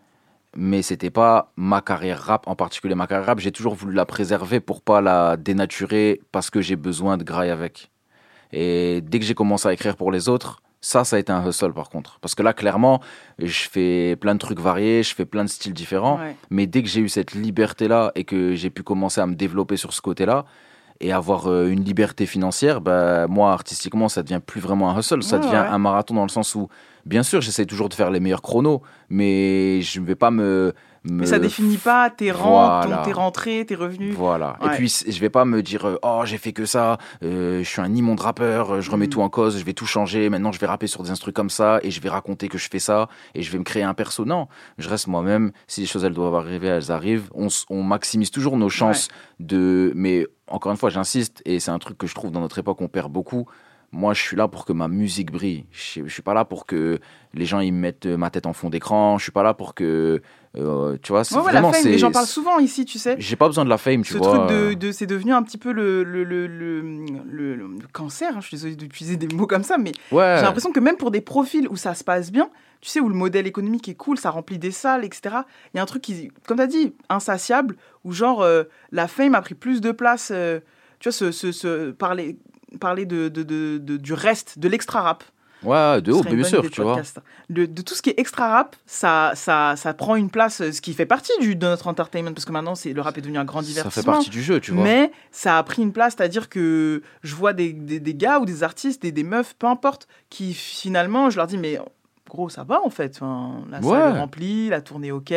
Mais c'était pas ma carrière rap, en particulier ma carrière rap. J'ai toujours voulu la préserver pour pas la dénaturer parce que j'ai besoin de graille avec. Et dès que j'ai commencé à écrire pour les autres, ça, ça a été un hustle par contre. Parce que là, clairement, je fais plein de trucs variés, je fais plein de styles différents. Ouais. Mais dès que j'ai eu cette liberté-là et que j'ai pu commencer à me développer sur ce côté-là et avoir euh, une liberté financière, bah, moi, artistiquement, ça devient plus vraiment un hustle. Ça Ouais, devient ouais. un marathon dans le sens où, bien sûr, j'essaie toujours de faire les meilleurs chronos, mais je ne vais pas me. Me Mais ça définit pas tes rentes, Voilà. tes rentrées, tes revenus. Voilà. Ouais. Et puis, je vais pas me dire, euh, oh, j'ai fait que ça, euh, je suis un immonde rappeur, euh, je remets Mm. tout en cause, je vais tout changer, maintenant je vais rapper sur des instruments comme ça, et je vais raconter que je fais ça, et je vais me créer un perso. Non, je reste moi-même. Si les choses, elles doivent arriver, elles arrivent. On, maximise toujours nos chances de. Mais encore une fois, j'insiste, et c'est un truc que je trouve dans notre époque, on perd beaucoup. Moi, je suis là pour que ma musique brille. Je, je suis pas là pour que les gens ils mettent ma tête en fond d'écran. Je suis pas là pour que, euh, tu vois, c'est Ouais, ouais, la vraiment fame, c'est. mais j'en parle souvent ici, tu sais. J'ai pas besoin de la fame, tu Ce vois. truc de, euh. de- c'est devenu un petit peu le, le, le, le, le- le cancer, hein, je suis désolée d'utiliser des mots comme ça, mais Ouais. j'ai l'impression que même pour des profils où ça se passe bien, tu sais, où le modèle économique est cool, ça remplit des salles, etc., il y a un truc qui, comme tu as dit, insatiable, où genre euh, la fame a pris plus de place, euh, tu vois, ce, ce, ce- parler, parler de, de, de- de- du reste, de l'extra-rap. Ouais, de haut, bien sûr, tu vois. De, de tout ce qui est extra rap, ça, ça, ça prend une place, euh, ce qui fait partie du, de notre entertainment, parce que maintenant c'est le rap est devenu un grand Ça divertissement. fait partie du jeu, tu vois. Mais ça a pris une place, c'est-à-dire que je vois des, des, des gars ou des artistes, des, des meufs, peu importe, qui finalement, je leur dis, mais gros, ça va en fait. Enfin, la Ouais. salle est remplie, la tournée est ok.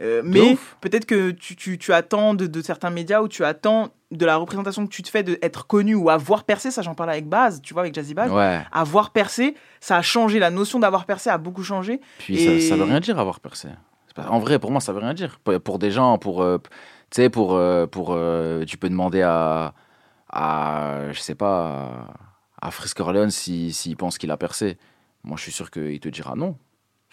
Euh, mais peut-être que tu, tu, tu attends de, de certains médias ou tu attends de la représentation que tu te fais d'être connu ou avoir percé, ça j'en parle avec Baz, tu vois, avec Jazzy Baz. Ouais. Avoir percé, ça a changé, la notion d'avoir percé a beaucoup changé. Puis Et- ça, ça veut rien dire avoir percé. En vrai, pour moi, ça veut rien dire. Pour, des gens, pour, euh, tu sais, pour, euh, pour, tu peux demander à, à, je sais pas, à Frisk Orleans s'il s'il pense qu'il a percé. Moi, je suis sûr qu'il te dira non.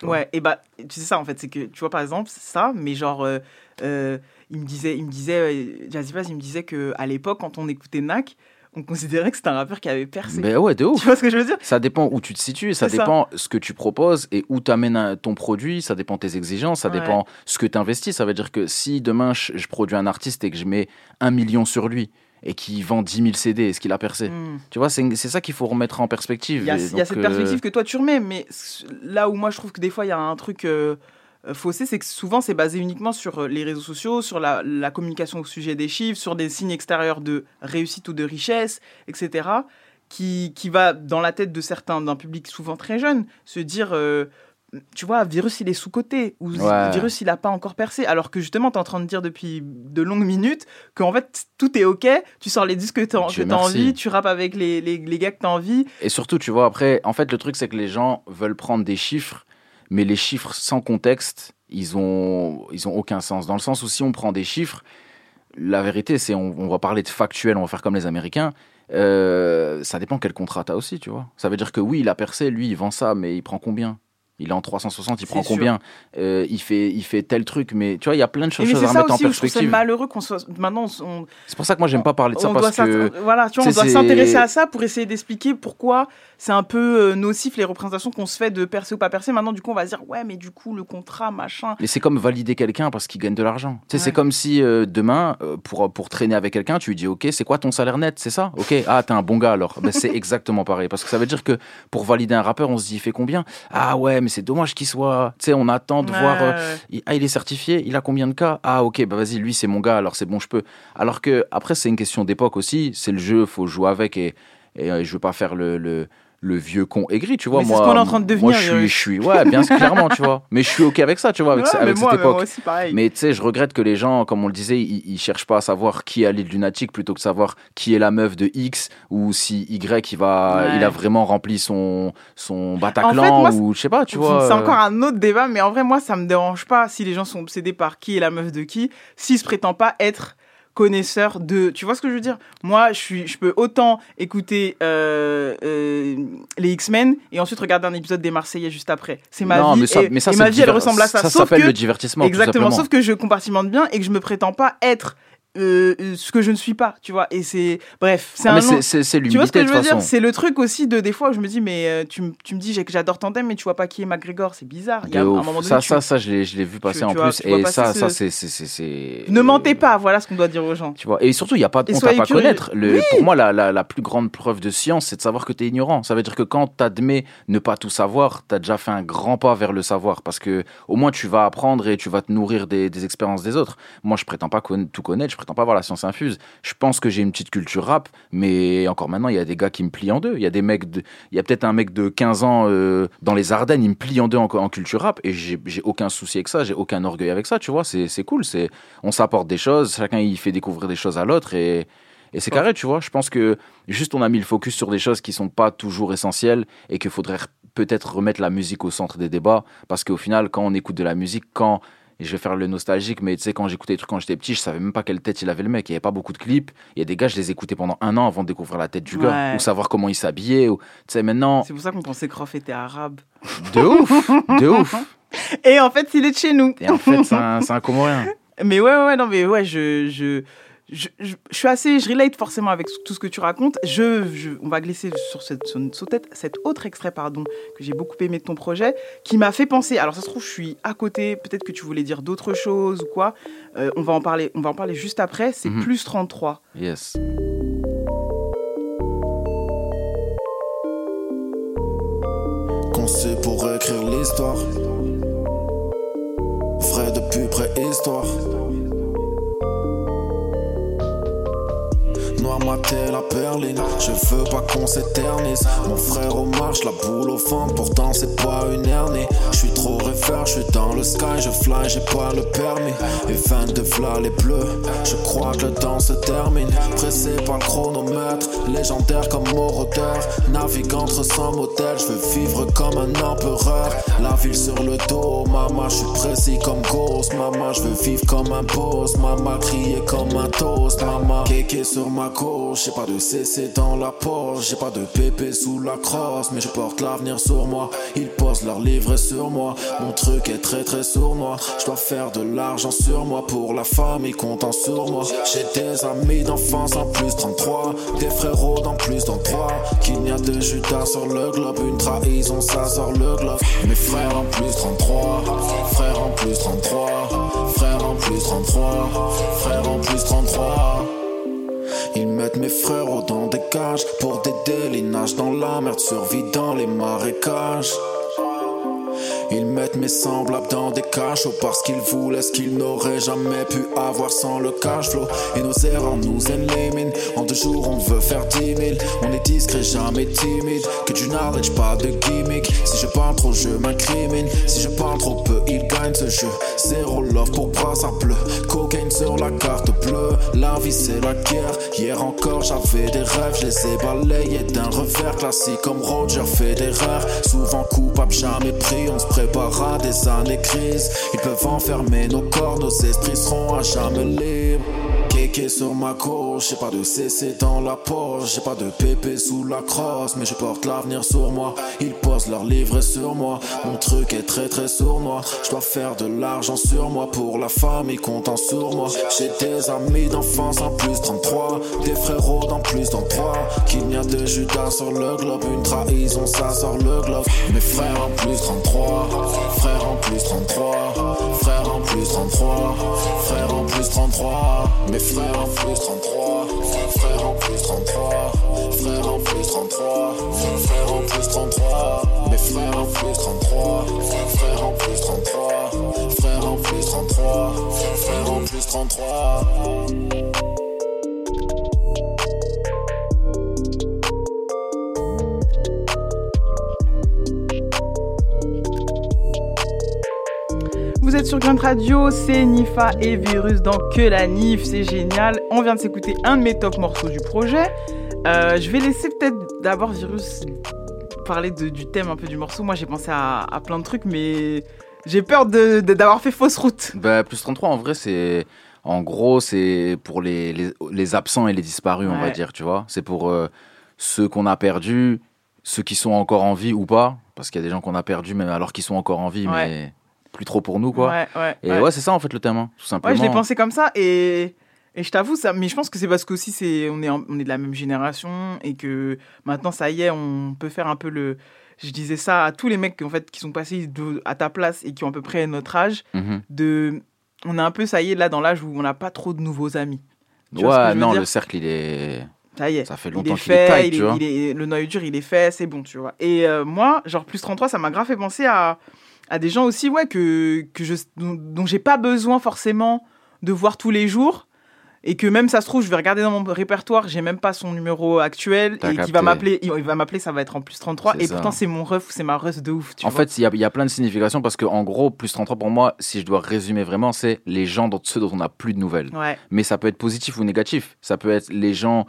Ouais, et bah, tu sais ça en fait, c'est que, tu vois, par exemple, ça, mais genre, euh, euh, il me disait, il me disait, euh, Jazzy Bass, il me disait qu'à l'époque, quand on écoutait Nak, on considérait que c'était un rappeur qui avait percé. Ben ouais, de ouf. Tu vois ce que je veux dire? Ça dépend où tu te situes, ça dépend ce que tu proposes et où tu amènes ton produit, ça dépend tes exigences, ça Ouais. dépend ce que tu investis. Ça veut dire que si demain je, je produis un artiste et que je mets un million sur lui et qu'il vend 10 000 CD, est-ce qu'il a percé Mm. Tu vois, c'est ça qu'il faut remettre en perspective. Il y a, Et il y a donc, cette euh, perspective que toi tu remets, mais là où moi je trouve que des fois il y a un truc euh, euh, faussé, c'est que souvent c'est basé uniquement sur euh, les réseaux sociaux, sur la, la communication au sujet des chiffres, sur des signes extérieurs de réussite ou de richesse, etc. Qui, qui va dans la tête de certains, d'un public souvent très jeune, se dire euh, tu vois, Virus, il est sous-côté, ou Ouais. Virus, il a pas encore percé. Alors que justement, tu es en train de dire depuis de longues minutes qu'en fait, tout est OK, tu sors les disques que tu as envie, tu rappes avec les, les, les gars que tu as envie. Et surtout, tu vois, après, en fait, le truc, c'est que les gens veulent prendre des chiffres, mais les chiffres sans contexte, ils ont, ils ont aucun sens. Dans le sens où si on prend des chiffres, la vérité, c'est on, on va parler de factuel, on va faire comme les Américains. euh, ça dépend quel contrat t'as aussi, tu vois. Ça veut dire que oui, il a percé, lui, il vend ça, mais il prend combien? Il est en 360, il C'est prend sûr. combien Euh, il, fait, il fait tel truc, mais tu vois, il y a plein de choses c'est à remettre en perspective. malheureux qu'on soit. Maintenant, on, C'est pour ça que moi, j'aime pas parler de ça on parce doit que. voilà, tu vois, on doit c'est- s'intéresser à ça pour essayer d'expliquer pourquoi c'est un peu euh, nocif les représentations qu'on se fait de percer ou pas percer. Maintenant, du coup, on va se dire ouais, mais du coup, le contrat, machin. Mais c'est comme valider quelqu'un parce qu'il gagne de l'argent. Tu sais, c'est comme si euh, demain, pour, pour traîner avec quelqu'un, tu lui dis Ok, c'est quoi ton salaire net? C'est ça? Ok, ah, t'es un bon gars alors. Ben, c'est *laughs* exactement pareil. Parce que ça veut dire que pour valider un rappeur, on se dit Il fait combien? Ah ouais, mais c'est dommage qu'il soit. Tu sais, on attend de Ouais, voir. euh, ah, il est certifié, il a combien de cas? Ah ok, bah vas-y, lui c'est mon gars, alors c'est bon, je peux. Alors que après, c'est une question d'époque aussi. C'est le jeu, faut jouer avec et, et euh, je veux pas faire le. le le vieux con aigri, tu vois. Mais c'est moi, ce qu'on est en train de moi, devenir, je suis, je suis, ouais, bien clairement, tu vois. Mais je suis ok avec ça, tu vois, avec, Ouais, moi, cette moi époque. aussi. Mais tu sais, je regrette que les gens, comme on le disait, ils, ils cherchent pas à savoir qui a l'île lunatique plutôt que savoir qui est la meuf de X ou si Y il va, Ouais. il a vraiment rempli son son En Bataclan fait, moi, ou je sais pas, tu vois. C'est euh, encore un autre débat, mais en vrai, moi, ça me dérange pas si les gens sont obsédés par qui est la meuf de qui, s'ils se prétendent pas être connaisseurs de. Tu vois ce que je veux dire? Moi, je suis, je peux autant écouter euh, euh, les X-Men et ensuite regarder un épisode des Marseillais juste après. C'est ma Non, vie. mais ça- et, mais ça, et ma vie, elle ressemble à ça. ça sauf s'appelle que- le divertissement, Exactement. Sauf que je compartimente bien et que je me prétends pas être. Euh, euh, ce que je ne suis pas, tu vois, et c'est bref, c'est Ah, un mais c'est- c'est- Tu vois ce que de je veux dire. C'est le truc aussi de des fois où je me dis mais euh, tu, tu me dis que j'adore Tandem mais tu vois pas qui est McGregor, c'est bizarre. Il y a De un ouf. moment donné, ça, tu- ça, ça, je l'ai, je l'ai vu passer tu en plus. vois Et ça, ça, c'est, c'est, Ne mentez pas, voilà ce qu'on doit dire aux gens. Tu vois. Et surtout, il y a pas, on t'a soyez pas connaître. Le, Oui. Pour moi, la, la, la plus grande preuve de science, c'est de savoir que tu es ignorant. Ça veut dire que quand tu admets ne pas tout savoir, tu as déjà fait un grand pas vers le savoir. Parce que au moins, tu vas apprendre et tu vas te nourrir des, des expériences des autres. Moi, je prétends pas tout connaître, prétends pas avoir la science infuse. Je pense que j'ai une petite culture rap, mais encore maintenant, il y a des gars qui me plient en deux. Il y a des mecs, de- il y a peut-être un mec de 15 ans euh, dans les Ardennes, il me plie en deux en, en culture rap et j'ai aucun souci avec ça, j'ai aucun orgueil avec ça, tu vois. C'est cool, c'est on s'apporte des choses, chacun il fait découvrir des choses à l'autre et et c'est carré, tu vois. Je pense que juste on a mis le focus sur des choses qui sont pas toujours essentielles et qu'il faudrait re- peut-être remettre la musique au centre des débats. Parce qu'au final, quand on écoute de la musique, quand. Et je vais faire le nostalgique, mais tu sais, quand j'écoutais des trucs quand j'étais petit, je savais même pas quelle tête il avait le mec. Il y avait pas beaucoup de clips. Il y a des gars, je les écoutais pendant un an avant de découvrir la tête du gars ou savoir comment il s'habillait. Ou... Tu sais, maintenant, C'est pour ça qu'on pensait que Rof était arabe. de ouf, de ouf. *laughs* Et en fait, il est de chez nous. Et en fait, c'est un, *laughs* un Comorien. Mais ouais, ouais, ouais, non, mais ouais, je, je, je, je, je suis assez, je relate forcément avec tout ce que tu racontes. Je, je on va glisser sur, cette, sur cette- cet autre extrait, pardon, que j'ai beaucoup aimé de ton projet, qui m'a fait penser. Alors ça se trouve, je suis à côté. Peut-être que tu voulais dire d'autres choses ou quoi. Euh, on va en parler, on va en parler juste après. C'est Mhm. plus 33. Yes. Conçu pour écrire l'histoire. Vrai depuis préhistoire. La perline, je veux pas qu'on s'éternise. Mon frère au marche, la boule au fond, pourtant c'est pas une hernie. Je suis trop rêveur, je dans le sky, je fly, j'ai pas le permis. Et 22 flas les bleus, je crois que le temps se termine. Pressé par le chronomètre, légendaire comme moroteur. Navigue entre sans modèle, je veux vivre comme un empereur. La ville sur le dos, maman, je suis précis comme Ghost. Maman, je veux vivre comme un boss. Maman, crier comme un toast. Maman, kéké sur ma gauche. J'ai pas de CC dans la poche, j'ai pas de pépé sous la crosse. Mais je porte l'avenir sur moi. Ils posent leur livret sur moi. Mon truc est très très sournois. Je dois faire de l'argent sur moi pour la famille comptant sur moi. J'ai des amis d'enfance en plus 33. Des frérots dans plus d'endroits. Qu'il n'y a de Judas sur le globe. Une trahison, ça sort le globe. Mes frères en plus 33. Frères en plus 33. Frères en plus 33. Frères en plus 33. Ils mettent mes frérots dans des cages pour des délits, dans la merde, survie dans les marécages. Ils mettent mes semblables dans des cachots parce qu'ils voulaient ce qu'ils n'auraient jamais pu avoir sans le cash flow. Et nos erreurs nous éliminent. En deux jours, on veut faire 10 000. On est discret, jamais timide. Que du knowledge, pas de gimmick. Si je parle trop, je m'incrimine. Si je parle trop peu, ils gagnent ce jeu. Zéro love pour brassard bleu. Cocaine sur la carte bleue. La vie, c'est la guerre. Hier encore, j'avais des rêves. Je les ai balayés d'un revers classique comme Roger Federer. Souvent coupable, jamais pris. On se prépare des années crises. Ils peuvent enfermer nos corps, nos esprits seront à jamais libres. Kéké sur ma gauche, j'ai pas de CC dans la poche, j'ai pas de pépé sous la crosse, mais je porte l'avenir sur moi. Ils posent leur livret sur moi, mon truc est très très sournois. Je dois faire de l'argent sur moi pour la famille comptant sur moi. J'ai des amis d'enfance en plus 33, des frérots dans plus 3. Qu'il n'y a de Judas sur le globe, une trahison ça sort le globe. Mes frères en plus 33, frères en plus 33, frères en plus 33, frères en plus 33. Mes frères en plus 33, frères en plus 33, frères en plus 33, frères en plus 33. Mes frères en plus 33, frères en plus 33, frères en plus 33, frères en plus 33. Vous êtes sur Grunt Radio, c'est Nifa et Virus dans Que la Nif, c'est génial. On vient de s'écouter un de mes top morceaux du projet. Euh, je vais laisser peut-être d'abord Virus parler de- du thème un peu du morceau. Moi j'ai pensé à, à plein de trucs, mais j'ai peur de- de- d'avoir fait fausse route. Bah, plus 33, en vrai, c'est. En gros, c'est pour les, les, les absents et les disparus, on va dire, tu vois. C'est pour euh, ceux qu'on a perdus, ceux qui sont encore en vie ou pas. Parce qu'il y a des gens qu'on a perdus, même alors qu'ils sont encore en vie, Ouais. mais plus trop pour nous, quoi. Ouais, ouais, et ouais. ouais, c'est ça, en fait, le thème, hein, tout simplement. Ouais, je l'ai pensé comme ça et, et je t'avoue ça, mais je pense que c'est parce qu'aussi c'est on est on est de la même génération et que maintenant ça y est, on peut faire un peu le. Je disais ça à tous les mecs en fait qui sont passés de- à ta place et qui ont à peu près notre âge. Mhm. De, on est un peu ça y est là dans l'âge où on n'a pas trop de nouveaux amis. Tu Ouais, non, le cercle, il est. Ça y est. Ça fait longtemps est qu'il est fait, tight, il tu est- vois. il est- le noyau dur, il est fait, c'est bon, tu vois. Et euh, moi, genre plus 33, ça m'a grave fait penser à, à des gens aussi, ouais, que, que je, dont, dont j'ai pas besoin forcément de voir tous les jours. Et que même ça se trouve, je vais regarder dans mon répertoire, j'ai même pas son numéro actuel. T'as Et capté. va m'appeler, il va m'appeler, ça va être en plus 33. C'est Et ça. pourtant, c'est mon ref, c'est ma ref de ouf, tu En vois. fait, il y, a- y a plein de significations parce que, en gros, plus 33 pour moi, si je dois résumer vraiment, c'est les gens dont ceux dont on n'a plus de nouvelles. Ouais. Mais ça peut être positif ou négatif. Ça peut être les gens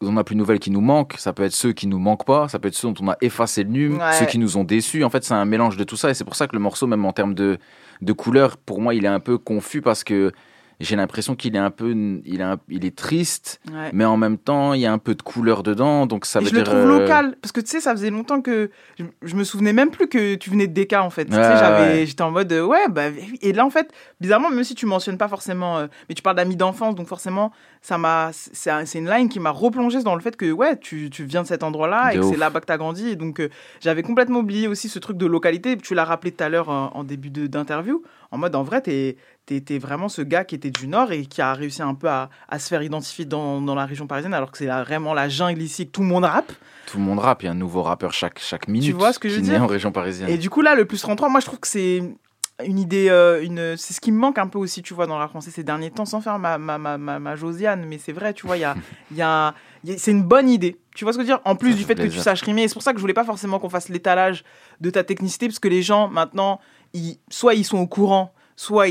on n'a plus de nouvelles qui nous manquent, ça peut être ceux qui nous manquent pas, ça peut être ceux dont on a effacé le num, Ouais. ceux qui nous ont déçus. En fait, c'est un mélange de tout ça et c'est pour ça que le morceau, même en termes de, de couleur, pour moi, il est un peu confus parce que j'ai l'impression qu'il est un peu, il est, un- il est triste, Ouais. mais en même temps, il y a un peu de couleur dedans, donc ça Et veut je le dire. trouve euh, local parce que tu sais ça faisait longtemps que je, je me souvenais même plus que tu venais de DK en fait. Tu sais, j'avais j'étais en mode euh, ouais bah et là en fait bizarrement même si tu mentionnes pas forcément euh, mais tu parles d'amis d'enfance donc forcément ça m'a c'est un- c'est une line qui m'a replongé dans le fait que ouais tu, tu viens de cet endroit-là et que c'est là-bas que tu as grandi et donc euh, j'avais complètement oublié aussi ce truc de localité tu l'as rappelé tout à l'heure en, en début d'interview en mode en vrai t'es t'es vraiment ce gars qui était du Nord et qui a réussi un peu à, à se faire identifier dans, dans la région parisienne alors que c'est vraiment la jungle ici que tout le monde rappe Tout le monde rappe, il y a un nouveau rappeur chaque, chaque minute vois ce que je veux dire en région parisienne. Et du coup, là, le plus 33, moi, je trouve que c'est une idée, euh, une... c'est ce qui me manque un peu aussi, tu vois, dans la français ces derniers temps, sans faire ma, ma, ma, ma, ma Josiane, mais c'est vrai, tu vois, il y a, *laughs* y a, il y a- c'est une bonne idée. Tu vois ce que je veux dire? En plus du fait que tu saches rimer, c'est pour ça que je voulais pas forcément qu'on fasse l'étalage de ta technicité, parce que les gens, maintenant, ils, soit ils sont au courant, soit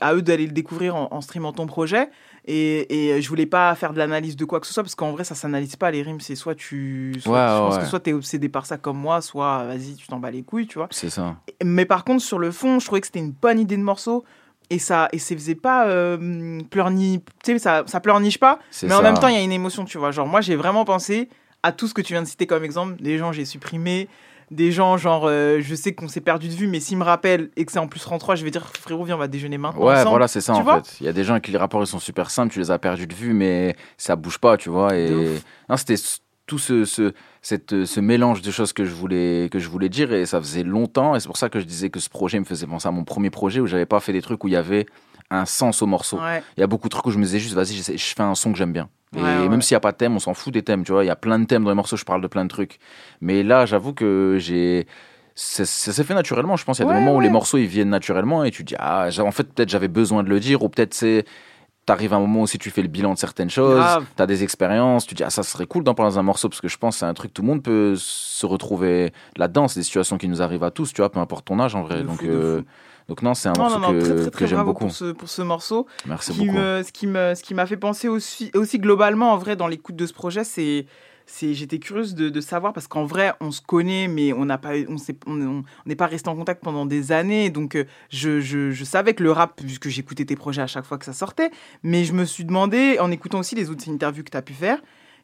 à eux d'aller le découvrir en, en streamant ton projet. Et, et je voulais pas faire de l'analyse de quoi que ce soit, parce qu'en vrai, ça s'analyse pas les rimes. C'est soit tu. Soit, Ouais, je pense ouais. que soit t'es obsédé par ça comme moi, soit vas-y, tu t'en bats les couilles, tu vois. C'est ça. Mais par contre, sur le fond, je trouvais que c'était une bonne idée de morceau. Et ça, et ça faisait pas euh, pleurni, tu sais, ça, ça pleurniche pas. Mais en même temps, il y a une émotion, tu vois. Genre, moi, j'ai vraiment pensé à tout ce que tu viens de citer comme exemple. Des gens, j'ai supprimé. Des gens, genre, euh, je sais qu'on s'est perdu de vue, mais s'ils me rappellent et que c'est en plus 33, je vais dire, frérot, viens, on va déjeuner maintenant. Ouais, ensemble. voilà, c'est ça Tu en fait. Il y a des gens qui les rapports ils sont super simples, tu les as perdus de vue, mais ça bouge pas, tu vois. Et non, c'était tout ce, ce, cette, ce mélange de choses que je voulais que je voulais dire et ça faisait longtemps et c'est pour ça que je disais que ce projet me faisait penser à mon premier projet où j'avais pas fait des trucs où il y avait un sens au morceau. Ouais. Il y a beaucoup de trucs où je me disais juste vas-y, je fais un son que j'aime bien. Et Ouais, même s'il n'y a pas de thème, on s'en fout des thèmes, tu vois. Il y a plein de thèmes dans les morceaux, je parle de plein de trucs. Mais là, j'avoue que j'ai ça, ça s'est fait naturellement. Je pense qu'il y a Ouais, des moments où les morceaux ils viennent naturellement et tu dis ah en fait peut-être j'avais besoin de le dire ou peut-être c'est T'arrives à un moment aussi, tu fais le bilan de certaines choses, t'as des expériences, tu dis ah ça serait cool d'en parler dans un morceau parce que je pense que c'est un truc tout le monde peut se retrouver là-dedans, c'est des situations qui nous arrivent à tous, tu vois, peu importe ton âge en vrai. De donc fou, euh. Donc non, c'est un Non, morceau non, non, que, très, très, que j'aime beaucoup. Pour ce, pour ce morceau. Merci qui beaucoup. Me, ce qui me, ce qui m'a fait penser aussi, aussi globalement, en vrai, dans l'écoute de ce projet, c'est, j'étais curieuse de, de savoir parce qu'en vrai, on se connaît, mais on n'a pas, on n'est pas resté en contact pendant des années. Donc, euh, je, je, je savais que le rap, puisque j'écoutais tes projets à chaque fois que ça sortait, mais je me suis demandé, en écoutant aussi les autres interviews que tu as pu faire,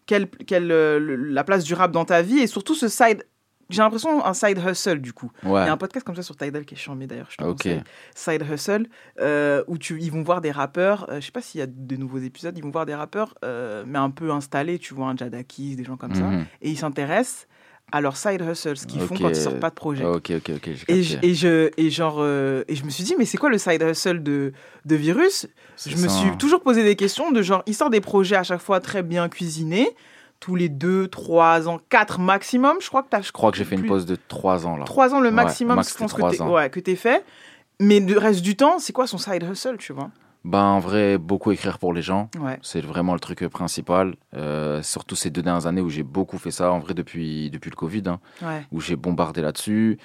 quelle, quelle, euh, la place du rap dans ta vie et surtout ce side. J'ai l'impression un side hustle du coup. Ouais. Il y a un podcast comme ça sur Tidal qui est charmé d'ailleurs. Je te Ok. conseille. Side Hustle, euh, où tu, ils vont voir des rappeurs, euh, je sais pas s'il y a de nouveaux épisodes, ils vont voir des rappeurs, euh, mais un peu installés, tu vois, un Jadakis, des gens comme ça, Mhm. et ils s'intéressent à leur side hustle, ce qu'ils font quand ils sortent pas de projet. Ok, ok, ok. j'ai Et capté. je, et, je, et, genre, euh, et je me suis dit, mais c'est quoi le side hustle de, de Virus? Je me suis hein. toujours posé des questions de genre, il sort des projets à chaque fois très bien cuisinés, tous les deux, trois ans, quatre maximum. Je crois que tu as. Je crois que j'ai fait une pause de 3 ans là. Trois ans le Ouais, maximum, max, je pense c'était que ouais, t'es fait. Mais le reste du temps, c'est quoi son side hustle, tu vois? Ben, en vrai, beaucoup écrire pour les gens. Ouais. C'est vraiment le truc euh, principal. Euh, surtout ces deux dernières années où j'ai beaucoup fait ça, en vrai, depuis, depuis le Covid, hein, Ouais. où j'ai bombardé là-dessus.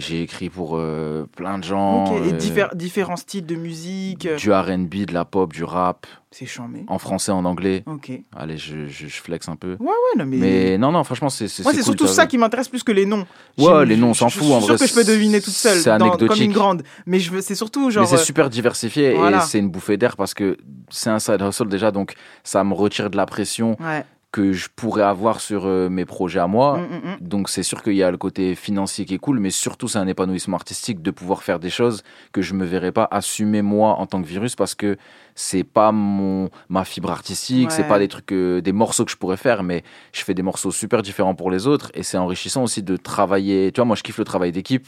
J'ai écrit pour euh, plein de gens. Et euh, diffé- différents styles de musique. du RB, de la pop, du rap. C'est chambé. En français, en anglais. Ok. Allez, je, je, je flex un peu. Ouais, ouais, non, mais. non, non, franchement, c'est c'est Moi, c'est cool, surtout ça qui m'intéresse plus que les noms. Ouais, Je- les noms, on je- s'en je fout, suis en sûr vrai, que je peux deviner toute seule, c'est dans- comme anecdotique. une grande. Mais je c'est surtout genre. Mais c'est euh, super diversifié voilà. et c'est une bouffée d'air parce que c'est un side hustle déjà, donc ça me retire de la pression Ouais. Que je pourrais avoir sur euh, mes projets à moi. Mm, mm, mm. Donc c'est sûr qu'il y a le côté financier qui est cool, mais surtout c'est un épanouissement artistique de pouvoir faire des choses que je me verrais pas assumer moi en tant que virus parce que c'est pas mon ma fibre artistique, c'est Ouais. pas des trucs euh, des morceaux que je pourrais faire, mais je fais des morceaux super différents pour les autres et c'est enrichissant aussi de travailler. Tu vois, moi je kiffe le travail d'équipe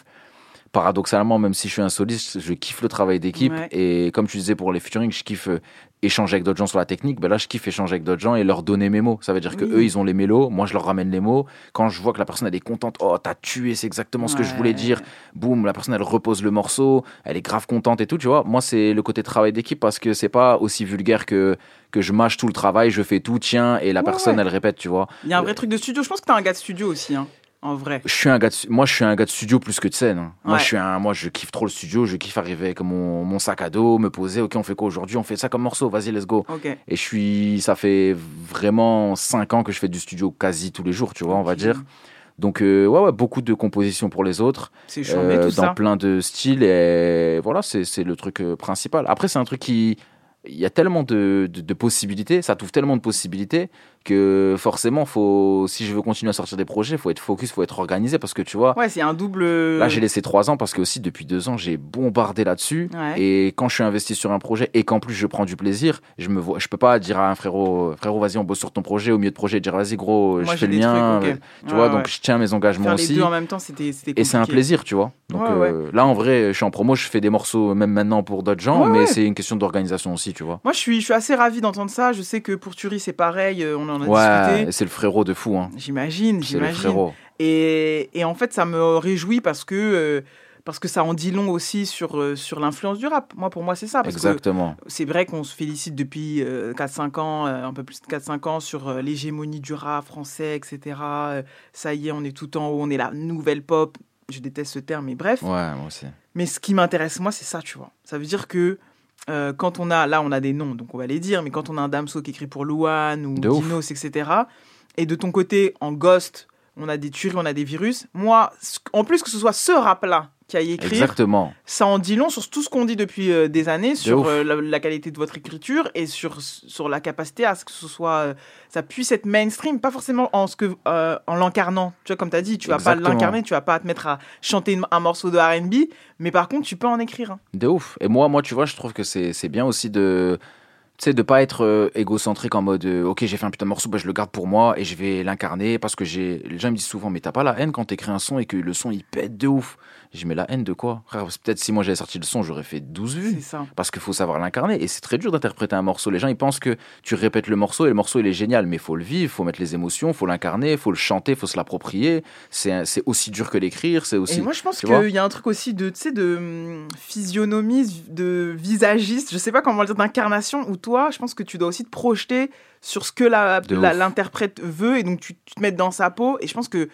paradoxalement, même si je suis un soliste, je kiffe le travail d'équipe. Ouais. Et comme tu disais pour les featuring, je kiffe euh, échanger avec d'autres gens sur la technique. Ben là, je kiffe échanger avec d'autres gens et leur donner mes mots. Ça veut dire que Oui. eux, ils ont les mélos, moi, je leur ramène les mots. Quand je vois que la personne, elle est contente, oh, t'as tué, c'est exactement ce que je voulais dire. Boum, la personne, elle repose le morceau, elle est grave contente et tout, tu vois. Moi, c'est le côté travail d'équipe parce que c'est pas aussi vulgaire que, que je mâche tout le travail, je fais tout, tiens, et la Ouais, personne, elle répète, tu vois. Il y a un vrai truc de studio. Je pense que t'es un gars de studio aussi, hein, en vrai. Je suis un gars de, moi, je suis un gars de studio plus que de scène. hein. Moi, je suis un, moi, je kiffe trop le studio. Je kiffe arriver avec mon, mon sac à dos, me poser. Ok, on fait quoi aujourd'hui? On fait ça comme morceau. Vas-y, let's go. Et je suis, ça fait vraiment cinq ans que je fais du studio quasi tous les jours, tu vois, on va dire. Donc, euh, ouais, ouais, beaucoup de compositions pour les autres. euh, C'est tout Dans ça. plein de styles. Et voilà, c'est le truc euh, principal. Après, c'est un truc qui. Il y a tellement de, de, de possibilités, ça t'ouvre tellement de possibilités que forcément, faut, si je veux continuer à sortir des projets, il faut être focus, il faut être organisé parce que tu vois, Ouais, c'est un double. Là, j'ai laissé trois ans parce que aussi depuis deux ans, j'ai bombardé là-dessus. Ouais. Et quand je suis investi sur un projet et qu'en plus je prends du plaisir, je me vois, je peux pas dire à un frérot, frérot, vas-y, on bosse sur ton projet au milieu de projet, dire vas-y gros, Moi, je fais le mien. trucs. Tu vois, ouais. donc je tiens mes engagements Faire aussi. les deux en même temps, c'était Et c'est un plaisir, tu vois. Donc Ouais, euh, là, en vrai, je suis en promo, je fais des morceaux même maintenant pour d'autres gens, mais c'est une question d'organisation aussi, tu vois. Moi, je suis, je suis assez ravi d'entendre ça. Je sais que pour Turi, c'est pareil. euh, On en a Ouais, discuté. c'est le frérot de fou. Hein. J'imagine, C'est le j'imagine. frérot. Et, et en fait, ça me réjouit parce que, euh, parce que ça en dit long aussi sur, euh, sur l'influence du rap. Moi, pour moi, c'est ça. Parce Exactement. C'est vrai qu'on se félicite depuis euh, 4-5 ans, euh, un peu plus de 4-5 ans, sur l'hégémonie du rap français, etc. Ça y est, on est tout en haut, on est la nouvelle pop. Je déteste ce terme, mais bref. Ouais, moi aussi. Mais ce qui m'intéresse, moi, c'est ça, tu vois. Ça veut dire que euh, quand on a, là, on a des noms, donc on va les dire, mais quand on a un Damso qui écrit pour Louane ou. Dinos, etc., et de ton côté, en Ghost, on a des tueries, on a des virus, moi, en plus que ce soit ce rap-là qui a écrit, Exactement. ça en dit long sur tout ce qu'on dit depuis euh, des années, sur euh, la, la qualité de votre écriture et sur, sur la capacité à ce que ce soit, euh, ça puisse être mainstream, pas forcément en, ce que, en l'incarnant. Tu vois, comme tu as dit, tu vas pas l'incarner, tu vas pas te mettre à chanter une- un morceau de RB, mais par contre, tu peux en écrire. un. De ouf. Et moi, moi, tu vois, je trouve que c'est bien aussi de. Tu de pas être euh, égocentrique en mode euh, ok j'ai fait un putain de morceau bah, je le garde pour moi et je vais l'incarner parce que j'ai les gens me disent souvent mais t'as pas la haine quand t'écris un son et que le son il pète de ouf Je mets la haine de quoi? Peut-être si moi j'avais sorti le son, j'aurais fait 12 vues. ça. Parce qu'il faut savoir l'incarner. Et c'est très dur d'interpréter un morceau. Les gens, ils pensent que tu répètes le morceau et le morceau, il est génial. Mais il faut le vivre, il faut mettre les émotions, il faut l'incarner, il faut le chanter, il faut se l'approprier. C'est aussi dur que l'écrire. C'est aussi. Et moi, je pense qu'il y a un truc aussi de, de hum, physionomie, de visagiste, je sais pas comment le dire, d'incarnation, où toi, je pense que tu dois aussi te projeter sur ce que la- la- l'interprète veut, et donc tu, tu te mets dans sa peau. Et je pense que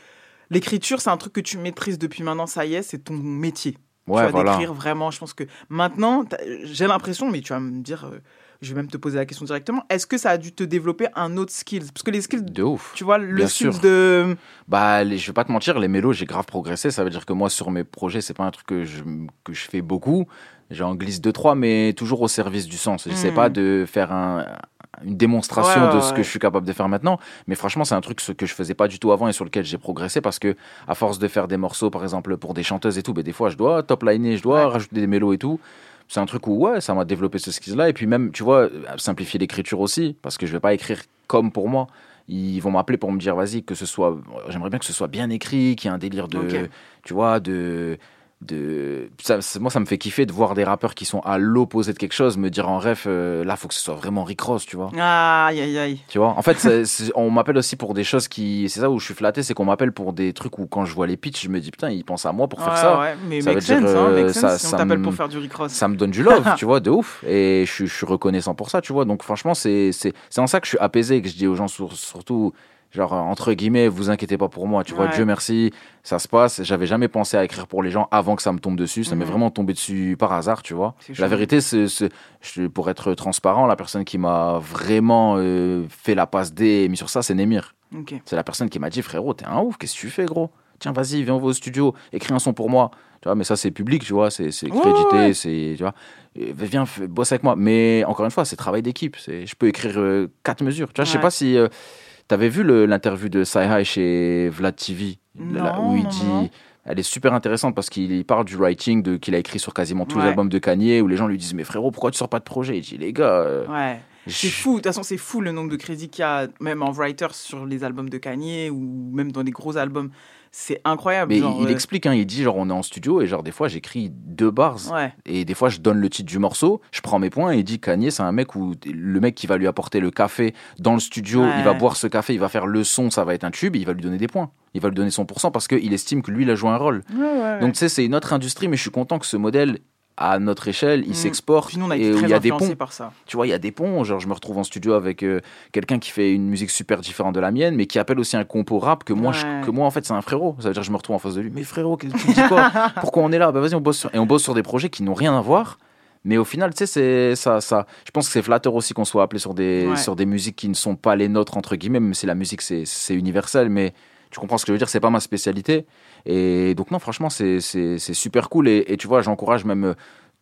l'écriture, c'est un truc que tu maîtrises depuis maintenant, ça y est, c'est ton métier. Ouais, tu vas voilà. d'écrire vraiment. Je pense que maintenant, t'as- j'ai l'impression, mais tu vas me dire, euh, je vais même te poser la question directement, est-ce que ça a dû te développer un autre skill? Parce que les skills, De ouf. tu vois, le Bien skill sûr. de. Bah, les- je vais pas te mentir, les mélos, j'ai grave progressé. Ça veut dire que moi, sur mes projets, c'est pas un truc que je, que je fais beaucoup. J'en glisse deux, trois, mais toujours au service du sens. J'essaie Mhm. pas de faire un- une démonstration Ouais, ouais, de ce que je suis capable de faire maintenant. Mais franchement, c'est un truc que je faisais pas du tout avant et sur lequel j'ai progressé parce que, à force de faire des morceaux, par exemple, pour des chanteuses et tout, ben, des fois, je dois top liner, je dois rajouter des mélos et tout. C'est un truc où, ouais, ça m'a développé ce skill-là. Et puis même, tu vois, simplifier l'écriture aussi, parce que je vais pas écrire comme pour moi. Ils vont m'appeler pour me dire, vas-y, que ce soit, j'aimerais bien que ce soit bien écrit, qu'il y ait un délire de, tu vois, de, de, ça, moi, ça me fait kiffer de voir des rappeurs qui sont à l'opposé de quelque chose, me dire en ref, euh, là, faut que ce soit vraiment Rick Ross, tu vois. Aïe, aïe, aïe. Tu vois, en fait, c'est- c'est- on m'appelle aussi pour des choses qui. C'est ça où je suis flatté, c'est qu'on m'appelle pour des trucs où quand je vois les pitchs, je me dis putain, ils pensent à moi pour faire Ouais, ça. ouais, mais ça make sense, hein, euh, sense, si on t'appelle pour faire du Rick Ross. Ça me donne du love, *laughs* tu vois, de ouf. Et je, suis- je suis reconnaissant pour ça, tu vois. Donc franchement, c'est c'est c'est en ça que je suis apaisé et que je dis aux gens sur- surtout. Genre, entre guillemets, vous inquiétez pas pour moi, tu vois. Dieu merci, ça se passe. J'avais jamais pensé à écrire pour les gens avant que ça me tombe dessus. Ça m'est Mhm. vraiment tombé dessus par hasard, tu vois. La vérité, c'est, pour être transparent, la personne qui m'a vraiment euh, fait la passe D et mis sur ça, c'est Némir. C'est la personne qui m'a dit, frérot, t'es un ouf, qu'est-ce que tu fais, gros? Tiens, vas-y, viens, on va au studio, écris un son pour moi. Tu vois, mais ça, c'est public, tu vois, c'est, Ouais, crédité, ouais. c'est, tu vois. Et viens, bosse avec moi. Mais encore une fois, c'est travail d'équipe. C'est, je peux écrire euh, quatre mesures. Tu vois, je sais pas si euh, t'avais vu l'interview de Sci-Hi chez Vlad TV, là, où il non, dit. non. Elle est super intéressante parce qu'il parle du writing de, qu'il a écrit sur quasiment tous les albums de Kanye, où les gens lui disent Mais frérot, pourquoi tu sors pas de projet? Il dit Les gars, euh, Ouais. C'est fou, de toute façon, c'est fou le nombre de crédits qu'il y a, même en writer, sur les albums de Kanye ou même dans les gros albums. C'est incroyable. Mais genre, il, il euh, explique, hein, il dit genre on est en studio et genre des fois j'écris deux bars Ouais. et des fois je donne le titre du morceau, je prends mes points et il dit Kanye c'est un mec où le mec qui va lui apporter le café dans le studio, Ouais. il va boire ce café, il va faire le son, ça va être un tube, il va lui donner des points, il va lui donner son pourcent parce qu'il estime que lui il a joué un rôle. Ouais. Donc tu sais c'est une autre industrie mais je suis content que ce modèle à notre échelle, il Mm. s'exporte Puis nous, on a et été où très il y a des ponts. par ça. Tu vois, il y a des ponts. Genre, je me retrouve en studio avec euh, quelqu'un qui fait une musique super différente de la mienne, mais qui appelle aussi un compo rap que moi, je- que moi en fait, c'est un frérot. Ça veut dire que je me retrouve en face de lui. Mais frérot, tu dis quoi? *laughs* Pourquoi on est là? Bah vas-y, on bosse sur... et on bosse sur des projets qui n'ont rien à voir. Mais au final, tu sais, c'est ça, ça. Je pense que c'est flatteur aussi qu'on soit appelé sur des Ouais. sur des musiques qui ne sont pas les nôtres entre guillemets, même si la musique c'est c'est universel. Mais tu comprends ce que je veux dire? C'est pas ma spécialité. Et donc non, franchement, c'est super cool. Et, tu vois, j'encourage même euh,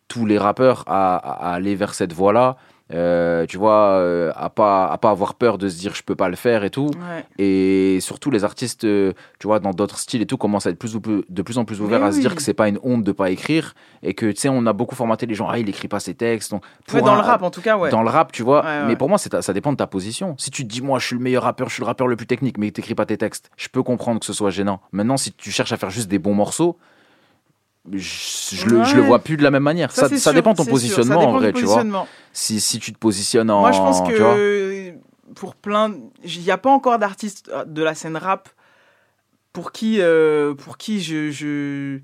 tous les rappeurs à aller vers cette voie-là. Euh, tu vois, euh, à pas à pas avoir peur de se dire je peux pas le faire et tout. Ouais. Et surtout les artistes, euh, tu vois, dans d'autres styles et tout, commencent à être plus ou plus, de plus en plus ouverts à se dire que c'est pas une honte de pas écrire et que tu sais, on a beaucoup formaté les gens. Ah, il écrit pas ses textes. Donc, Ouais, dans un- le rap, en tout cas, ouais. Dans le rap, tu vois. Ouais, Mais pour moi, ta- ça dépend de ta position. Si tu te dis moi, je suis le meilleur rappeur, je suis le rappeur le plus technique, mais t'écris pas tes textes, je peux comprendre que ce soit gênant. Maintenant, si tu cherches à faire juste des bons morceaux. Je, je le, je le Ouais. vois plus de la même manière. Ça, Ça, c'est ça sûr, dépend de ton c'est sûr. Ça positionnement dépend en vrai, tu vois. Si, si tu te positionnes en. Moi, je pense que pour plein. Il n'y a pas encore d'artistes euh, de la scène rap pour qui, euh, pour qui je. je...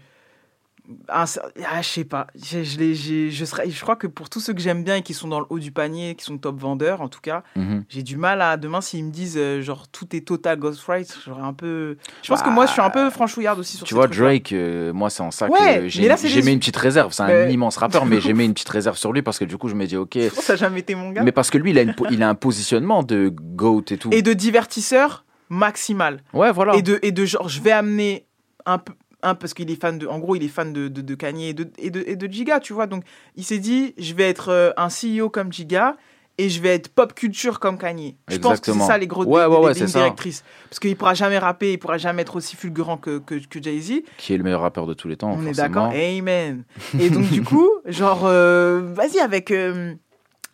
Ah, ah, je sais pas. Je, je, je, serais, je crois que pour tous ceux que j'aime bien et qui sont dans le haut du panier, qui sont top vendeurs en tout cas, Mhm. j'ai du mal à. Demain, s'ils me disent euh, genre tout est total Ghostwrite, j'aurais un peu. Je pense que Bah, moi, je suis un peu franchouillarde aussi sur Tu vois. Drake, euh, moi, c'est en ça Ouais, que j'ai des- mis une petite réserve. C'est un immense rappeur, mais *laughs* j'ai mis une petite réserve sur lui parce que du coup, je me dis, ok. *laughs* Ça n'a jamais été mon gars. Mais parce que lui, il a, une il a un positionnement de GOAT et tout. et de divertisseur maximal. Ouais, voilà. Et de, et de genre, je vais amener un peu. Un, parce qu'il est fan de. En gros, il est fan de, de, de Kanye et de, et, de, et de Giga, tu vois. Donc, il s'est dit, je vais être euh, un CEO comme Giga et je vais être pop culture comme Kanye. Je pense que c'est ça les gros Ouais, ouais, ouais, lignes c'est ça. directrices. Parce qu'il pourra jamais rapper, il pourra jamais être aussi fulgurant que, que, que Jay-Z. Qui est le meilleur rappeur de tous les temps. On est d'accord Amen. Et donc, du coup, *laughs* genre, euh, vas-y, avec, euh,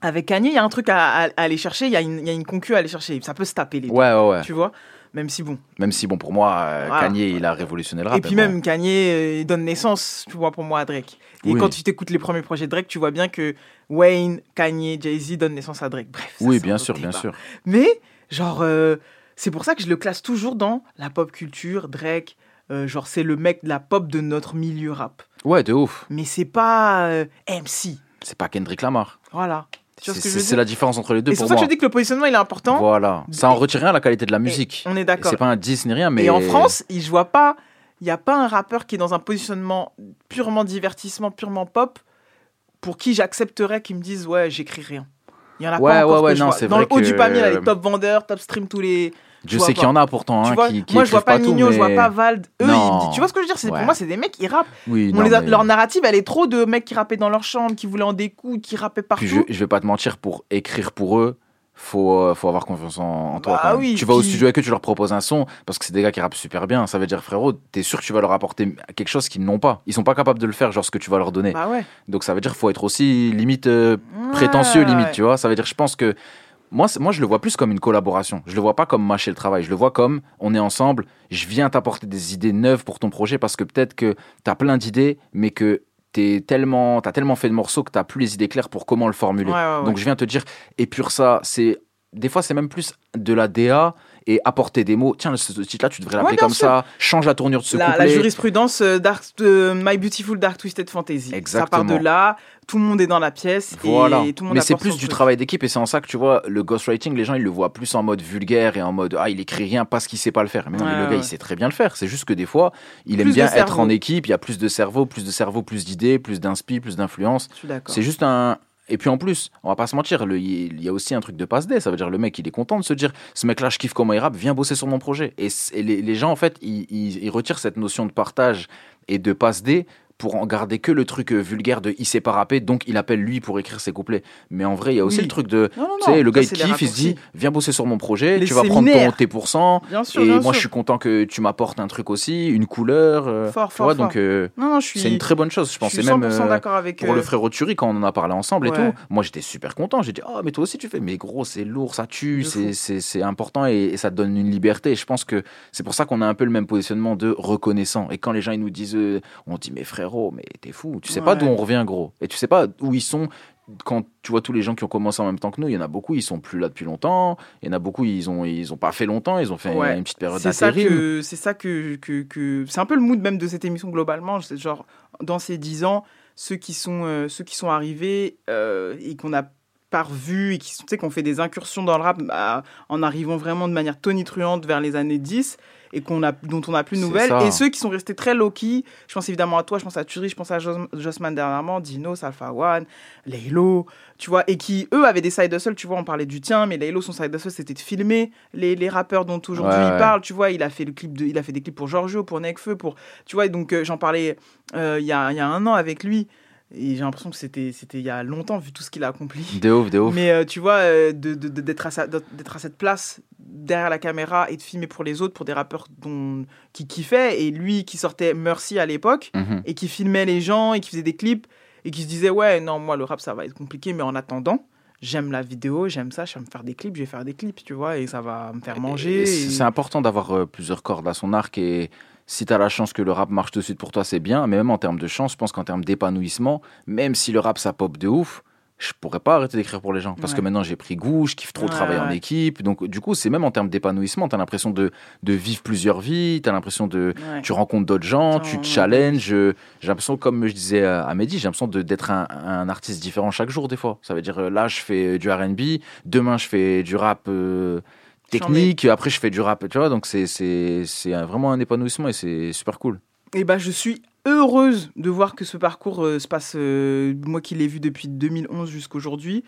Avec Kanye, il y a un truc à, à- à aller chercher, il y, a une- il y a une concu à aller chercher. Ça peut se taper les deux. Ouais, ouais, ouais. Tu vois? Même si bon. Même si, bon, pour moi, euh, Voilà. Kanye, il a révolutionné le rap. Et puis même Kanye euh, il donne naissance, tu vois, pour moi à Drake. Et Oui. quand tu t'écoutes les premiers projets de Drake, tu vois bien que Wayne, Kanye, Jay-Z donnent naissance à Drake. Bref. ça, Oui, bien sûr, bien sûr. Mais, genre, euh, c'est pour ça que je le classe toujours dans la pop culture, Drake. euh, genre, c'est le mec de la pop de notre milieu rap. Ouais, de ouf. Mais c'est pas euh, MC. C'est pas Kendrick Lamar. Voilà. C'est la différence entre les deux c'est pour ça que je dis que le positionnement, il est important. Voilà. Ça en retire rien à la qualité de la musique. on est d'accord. C'est pas un 10 ni rien, mais. Et en France, il- je vois pas, il n'y a pas un rappeur qui est dans un positionnement purement divertissement, purement pop, pour qui j'accepterais qu'ils me disent ouais, j'écris rien. Il y en a Ouais, pas encore ouais, ouais, non, Dans le haut du panier, là, les top vendeurs, top stream, tous les. Je sait qu'il y pas. en a pourtant hein, vois, qui, qui moi, je vois pas tout, Nino, je vois pas Vald. Eux, ils- tu vois ce que je veux dire Ouais. pour moi, c'est des mecs qui rappent. Oui, On non, les a- mais- Leur narrative, elle est trop de mecs qui rappaient dans leur chambre, qui voulaient en découdre, qui rappaient partout. Puis je, je vais pas te mentir, pour écrire pour eux, faut, euh, faut avoir confiance en, en toi. Bah oui, tu vas au studio avec eux, tu leur proposes un son, parce que c'est des gars qui rappent super bien. Ça veut dire, frérot, t'es sûr que tu vas leur apporter quelque chose qu'ils n'ont pas. Ils sont pas capables de le faire, genre ce que tu vas leur donner. Bah ouais. Donc ça veut dire, faut être aussi limite euh, prétentieux, limite, tu vois. Ça veut dire, je pense que moi, moi, je le vois plus comme une collaboration. Je le vois pas comme mâcher le travail. Je le vois comme on est ensemble. Je viens t'apporter des idées neuves pour ton projet parce que peut-être que t'as plein d'idées, mais que t'es tellement, t'as tellement fait de morceaux que t'as plus les idées claires pour comment le formuler. Ouais, ouais, ouais. Donc je viens te dire, épure ça. C'est des fois c'est même plus de la DA et apporter des mots. Tiens, ce titre-là, tu devrais l'appeler Ouais, comme sûr. ça. Change la tournure de ce la, la couplet. jurisprudence euh, dark, de My Beautiful Dark Twisted Fantasy. Ça Exactement. part de là, tout le monde est dans la pièce. Voilà. Et tout le monde Mais c'est plus du truc. travail d'équipe et c'est en ça que tu vois, le ghostwriting, les gens ils le voient plus en mode vulgaire et en mode ah il écrit rien parce qu'il sait pas le faire. Mais non, mais Ouais, le gars il sait très bien le faire. C'est juste que des fois, il Plus aime bien être en équipe, il y a plus de cerveau, plus de cerveau, plus d'idées, plus d'inspi, plus d'influence. Je suis d'accord. C'est juste un. Et puis en plus, on va pas se mentir, il y a aussi un truc de passe dé. Ça veut dire le mec, il est content de se dire, ce mec-là, je kiffe comment il rappe, viens bosser sur mon projet. Et, les, gens, en fait, ils, ils- retirent cette notion de partage et de passe dé pour en garder que le truc euh, vulgaire de il sait pas rapper, donc il appelle lui pour écrire ses couplets. Mais en vrai, il y a aussi Oui. le truc de, Non, non, tu sais, le gars il kiffe, il se dit, viens bosser sur mon projet, Les tu vas prendre ton séminaires. T pour cent. Bien sûr, et bien moi, sûr. je suis content que tu m'apportes un truc aussi, une couleur. euh, Fort, tu fort, vois, fort. donc euh, suis- c'est une très bonne chose, je pense. je suis Et même 100% euh, avec, pour le euh, frère Turi, quand on en a parlé ensemble et tout, moi j'étais super content. J'ai dit, oh, mais toi aussi tu fais, mais gros, c'est lourd, ça tue, c'est- important et, et ça te donne une liberté. Et je pense que c'est pour ça qu'on a un peu le même positionnement de reconnaissant. Et quand les gens ils nous disent, on dit, mais frérot, mais t'es fou, tu sais pas d'où on revient, gros. Et tu sais pas où ils sont. Quand tu vois tous les gens qui ont commencé en même temps que nous, il y en a beaucoup, ils sont plus là depuis longtemps. Il y en a beaucoup, ils ont, ils ont pas fait longtemps, ils ont fait Ouais. une petite période C'est ça que c'est ça que, que, que- c'est un peu le mood même de cette émission globalement. C'est genre dans ces dix ans, ceux qui sont euh, ceux qui sont arrivés euh, et qu'on a pas revus et qui sont- tu sais qu'on fait des incursions dans le rap bah, en arrivant vraiment de manière tonitruante vers les années 10 et qu'on a dont on n'a plus de nouvelles. et ceux qui sont restés très low key je pense évidemment à toi je pense à Turi je pense à Jos- Jossman dernièrement Dino Alpha One Laylo tu vois et qui eux avaient des side hustles tu vois on parlait du tien mais Laylo son side hustle c'était de filmer les, les rappeurs dont aujourd'hui Ouais, il ouais. parle tu vois. Il a fait le clip de, il a fait des clips pour Giorgio pour Nekfeu pour tu vois et donc euh, j'en parlais euh, il y, a, il y a un an avec lui et j'ai l'impression que c'était il y a longtemps vu tout ce qu'il a accompli De ouf, de ouf. mais euh, tu vois euh, de- de- de- d'être à, sa- d'être à cette place derrière la caméra et de filmer pour les autres pour des rappeurs dont qui kiffaient et lui qui sortait Mercy à l'époque Mhm. et qui filmait les gens et qui faisait des clips et qui se disait ouais non moi le rap ça va être compliqué mais en attendant j'aime la vidéo j'aime ça j'aime faire des clips je vais faire des clips tu vois et ça va me faire manger Et et- C'est c'est important d'avoir euh, plusieurs cordes à son arc et si tu as la chance que le rap marche tout de suite pour toi, c'est bien. Mais même en termes de chance, je pense qu'en termes d'épanouissement, même si le rap ça pop de ouf, je pourrais pas arrêter d'écrire pour les gens. Parce Ouais. que maintenant j'ai pris goût, je kiffe trop Ouais, travailler en équipe. Donc du coup, c'est même en termes d'épanouissement, tu as l'impression de, de vivre plusieurs vies, tu as l'impression de. Tu rencontres d'autres gens, tu te challenges. J'ai l'impression, comme je disais à Mehdi, j'ai l'impression de- d'être un, un artiste différent chaque jour des fois. Ça veut dire euh, là, je fais du RB, demain, je fais du rap. euh, technique, après je fais du rap, tu vois, donc c'est vraiment un épanouissement et c'est super cool. Et bah, je suis heureuse de voir que ce parcours euh, se passe, euh, moi qui l'ai vu depuis 2011 jusqu'aujourd'hui,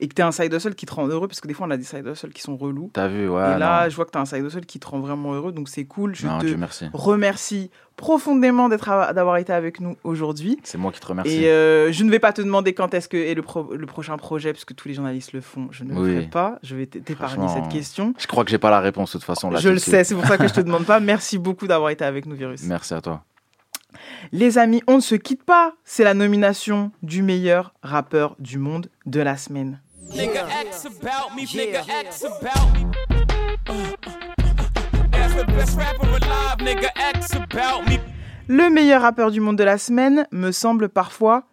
et que tu as un side hustle qui te rend heureux, parce que des fois on a des side hustles qui sont relous. T'as vu, ouais. et là, non. je vois que tu as un side hustle qui te rend vraiment heureux, donc c'est cool. Je Non, te Dieu merci. remercie profondément d'avoir été avec nous aujourd'hui. C'est moi qui te remercie. Et euh, je ne vais pas te demander quand est-ce que est le, pro- le prochain projet, puisque tous les journalistes le font. Je ne le Oui. ferai pas. Je vais t'épargner cette question. Je crois que j'ai pas la réponse de toute façon là. je le sais, c'est pour ça que je te *laughs* demande pas. Merci beaucoup d'avoir été avec nous, Virus. Merci à toi. Les amis, on ne se quitte pas. C'est la nomination du meilleur rappeur du monde de la semaine. Nigga X about me, nigga X about me. That's the best rapper alive, nigga X about me. Le meilleur rappeur du monde de la semaine me semble parfois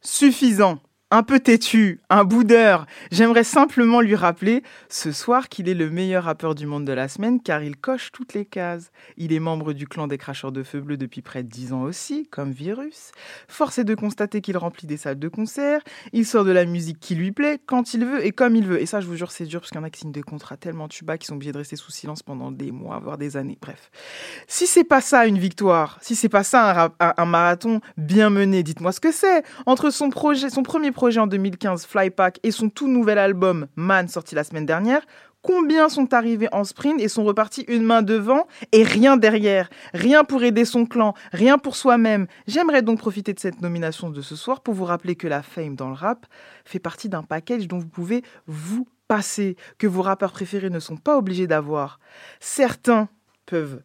suffisant. Un peu têtu, un boudeur. J'aimerais simplement lui rappeler ce soir qu'il est le meilleur rappeur du monde de la semaine car il coche toutes les cases. Il est membre du clan des cracheurs de feu bleu depuis près de 10 ans aussi, comme Virus. Force est de constater qu'il remplit des salles de concert. Il sort de la musique qui lui plaît, quand il veut et comme il veut. Et ça, je vous jure, c'est dur parce qu'il y en a qui signent des contrats tellement tuba qu'ils sont obligés de rester sous silence pendant des mois, voire des années. Bref. Si c'est pas ça une victoire, si c'est pas ça un- un marathon bien mené, dites-moi ce que c'est. Entre son projet, son premier projet en 2015, Flypack, et son tout nouvel album, Man, sorti la semaine dernière, combien sont arrivés en sprint et sont repartis une main devant et rien derrière? Rien pour aider son clan, rien pour soi-même. J'aimerais donc profiter de cette nomination de ce soir pour vous rappeler que la fame dans le rap fait partie d'un package dont vous pouvez vous passer, que vos rappeurs préférés ne sont pas obligés d'avoir. Certains peuvent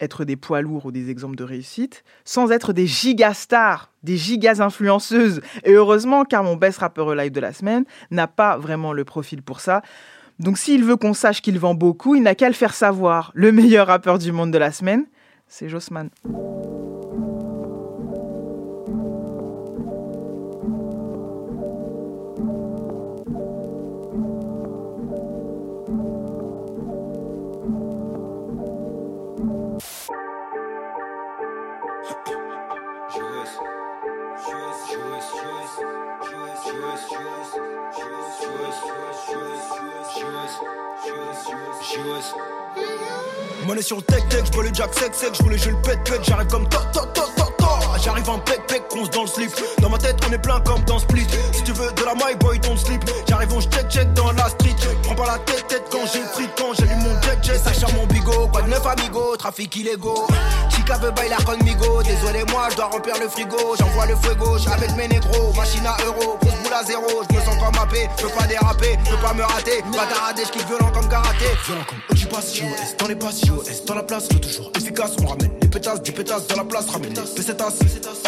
être des poids lourds ou des exemples de réussite, sans être des gigastars, des gigas influenceuses. Et heureusement, car mon best rappeur live de la semaine n'a pas vraiment le profil pour ça. Donc s'il veut qu'on sache qu'il vend beaucoup, il n'a qu'à le faire savoir. Le meilleur rappeur du monde de la semaine, c'est Jossman. Shoes, shoes, shoes, shoes, shoes, shoes, shoes. Monnaie sur le tech tech, j'bois le jack sec sec, j'voulais je le pète pète, j'arrive comme to to to J'arrive en pec pec, conce dans le slip. Dans ma tête on est plein comme dans Split. Si tu veux de la my boy don't slip J'arrive on check check dans la street. Prends pas la tête tête quand j'ai free quand j'allume mon jet jet. Ça charme mon bigot, quoi de neuf amigo, trafic illégaux Chica veut bailar conmigo, désolé moi je dois remplir le frigo. J'envoie le fuego, avec mes négros, machine à euro, grosse boule à zéro. Je me sens comme happé, je peux pas déraper, je peux pas me rater. Bataradé, je kiffe violent comme karaté. Violent comme Ochipas, JOS, dans les passes, JOS, dans la place, le toujours? Efficace On ramène les pétasses, des pétasses dans la place, ramène les pesetas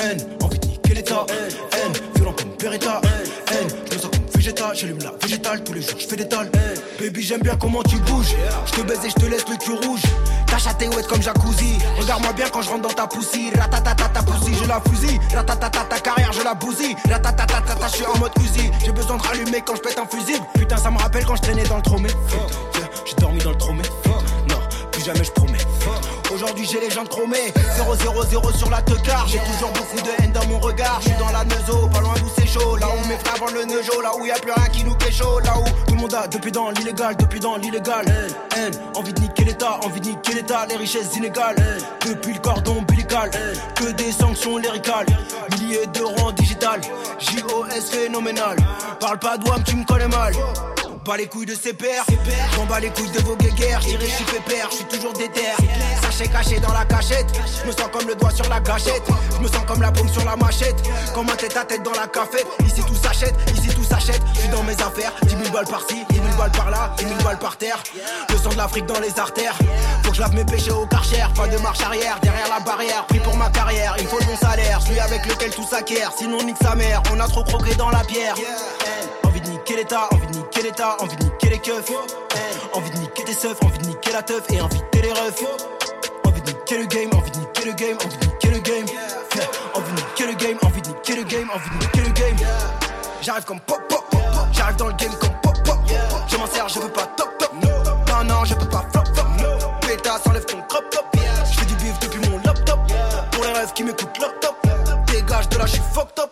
N, envie de niquer l'état. N, violent comme Beretta N, je me sens comme végétal, j'allume la végétale Tous les jours je fais des tales Baby j'aime bien comment tu bouges. Je te baise et je te laisse le cul rouge. Ta chatte est comme jacuzzi. Regarde-moi bien quand je rentre dans ta poussie. Ratatata ta poussie je la fusille. Ratatata ta carrière je la bousille. Ratatata je suis en mode Uzi. J'ai besoin de rallumer quand je pète un fusible. Putain ça me rappelle quand je traînais dans le tromé. Yeah, J'ai dormi dans le tromé Jamais je promets. Aujourd'hui j'ai les jambes chromées. 0-0-0 sur la teucar J'ai toujours beaucoup de haine dans mon regard. Je suis dans la neuzo, pas loin d'où c'est chaud. Là où mes frères vendent le neujo Là où y a plus rien qui nous chaud. Là où tout le monde a depuis dans l'illégal Depuis dans l'illégal. Haine, envie de niquer l'état Envie de niquer l'état, les richesses inégales. Depuis le cordon ombilical Que des sanctions lyricales. Milliers de rangs digital. JOS phénoménal. Parle pas de WAM, tu me connais mal Bas les couilles de ses pères, j'en bats les couilles de vos guéguerres, j'irai je suis pépère, je suis toujours déter. Sachet caché dans la cachette, je me sens comme le doigt sur la gâchette, je me sens comme la paume sur la machette, comme un tête à tête dans la cafette. Ici tout s'achète, ici tout s'achète, je suis dans mes affaires, 10 000 balles par-ci, 10 000 balles par-là, 10 000 balles par terre. Le sang de l'Afrique dans les artères, faut que je lave mes péchés au karcher, pas de marche arrière, derrière la barrière, pris pour ma carrière, il faut le bon salaire, celui avec lequel tout s'acquiert, sinon nique sa mère, on a trop croqué dans la pierre. De niquer l'état, envie de niquer l'état, envie de niquer les keufs. Envie de niquer tes seufs, envie de niquer la teuf et niquer les refs. Envie de niquer le game, envie de niquer le game, envie de niquer le game. Envie de niquer le game, envie de niquer le game, envie de niquer le game. J'arrive comme pop pop, j'arrive dans le game comme pop pop. Je m'en sers, je veux pas top top. Non, non, je peux pas flop flop. Pétasse, enlève ton crop top. Je fais du bif depuis mon laptop. Pour les rêves qui m'écoutent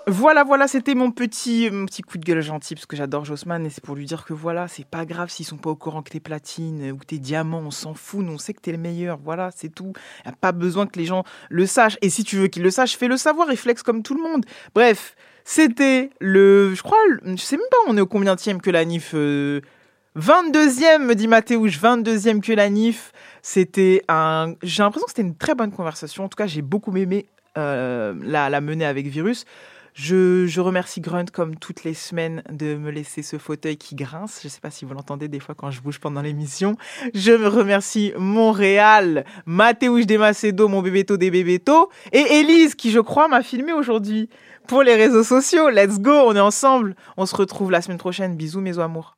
Voilà, voilà, c'était mon petit, mon petit coup de gueule gentil parce que j'adore Jossman et c'est pour lui dire que voilà, c'est pas grave s'ils sont pas au courant que t'es platine ou t'es diamant, on s'en fout, nous on sait que t'es le meilleur, voilà, c'est tout. A pas besoin que les gens le sachent et si tu veux qu'ils le sachent, fais-le savoir et flex comme tout le monde. Bref, c'était le, je crois, le- je sais même pas, on est au combien que la NIF euh, 22e, me dit Mathéouche, 22e que la NIF. C'était un. J'ai l'impression que c'était une très bonne conversation. En tout cas, j'ai beaucoup aimé euh, la, mener avec Virus. Je, remercie Grunt comme toutes les semaines de me laisser ce fauteuil qui grince. Je ne sais pas si vous l'entendez des fois quand je bouge pendant l'émission. Je me remercie Montréal, Mathéouche des Macedo, mon bébéto des bébétos, et Élise qui je crois m'a filmé aujourd'hui pour les réseaux sociaux. Let's go, on est ensemble. On se retrouve la semaine prochaine. Bisous mes amours.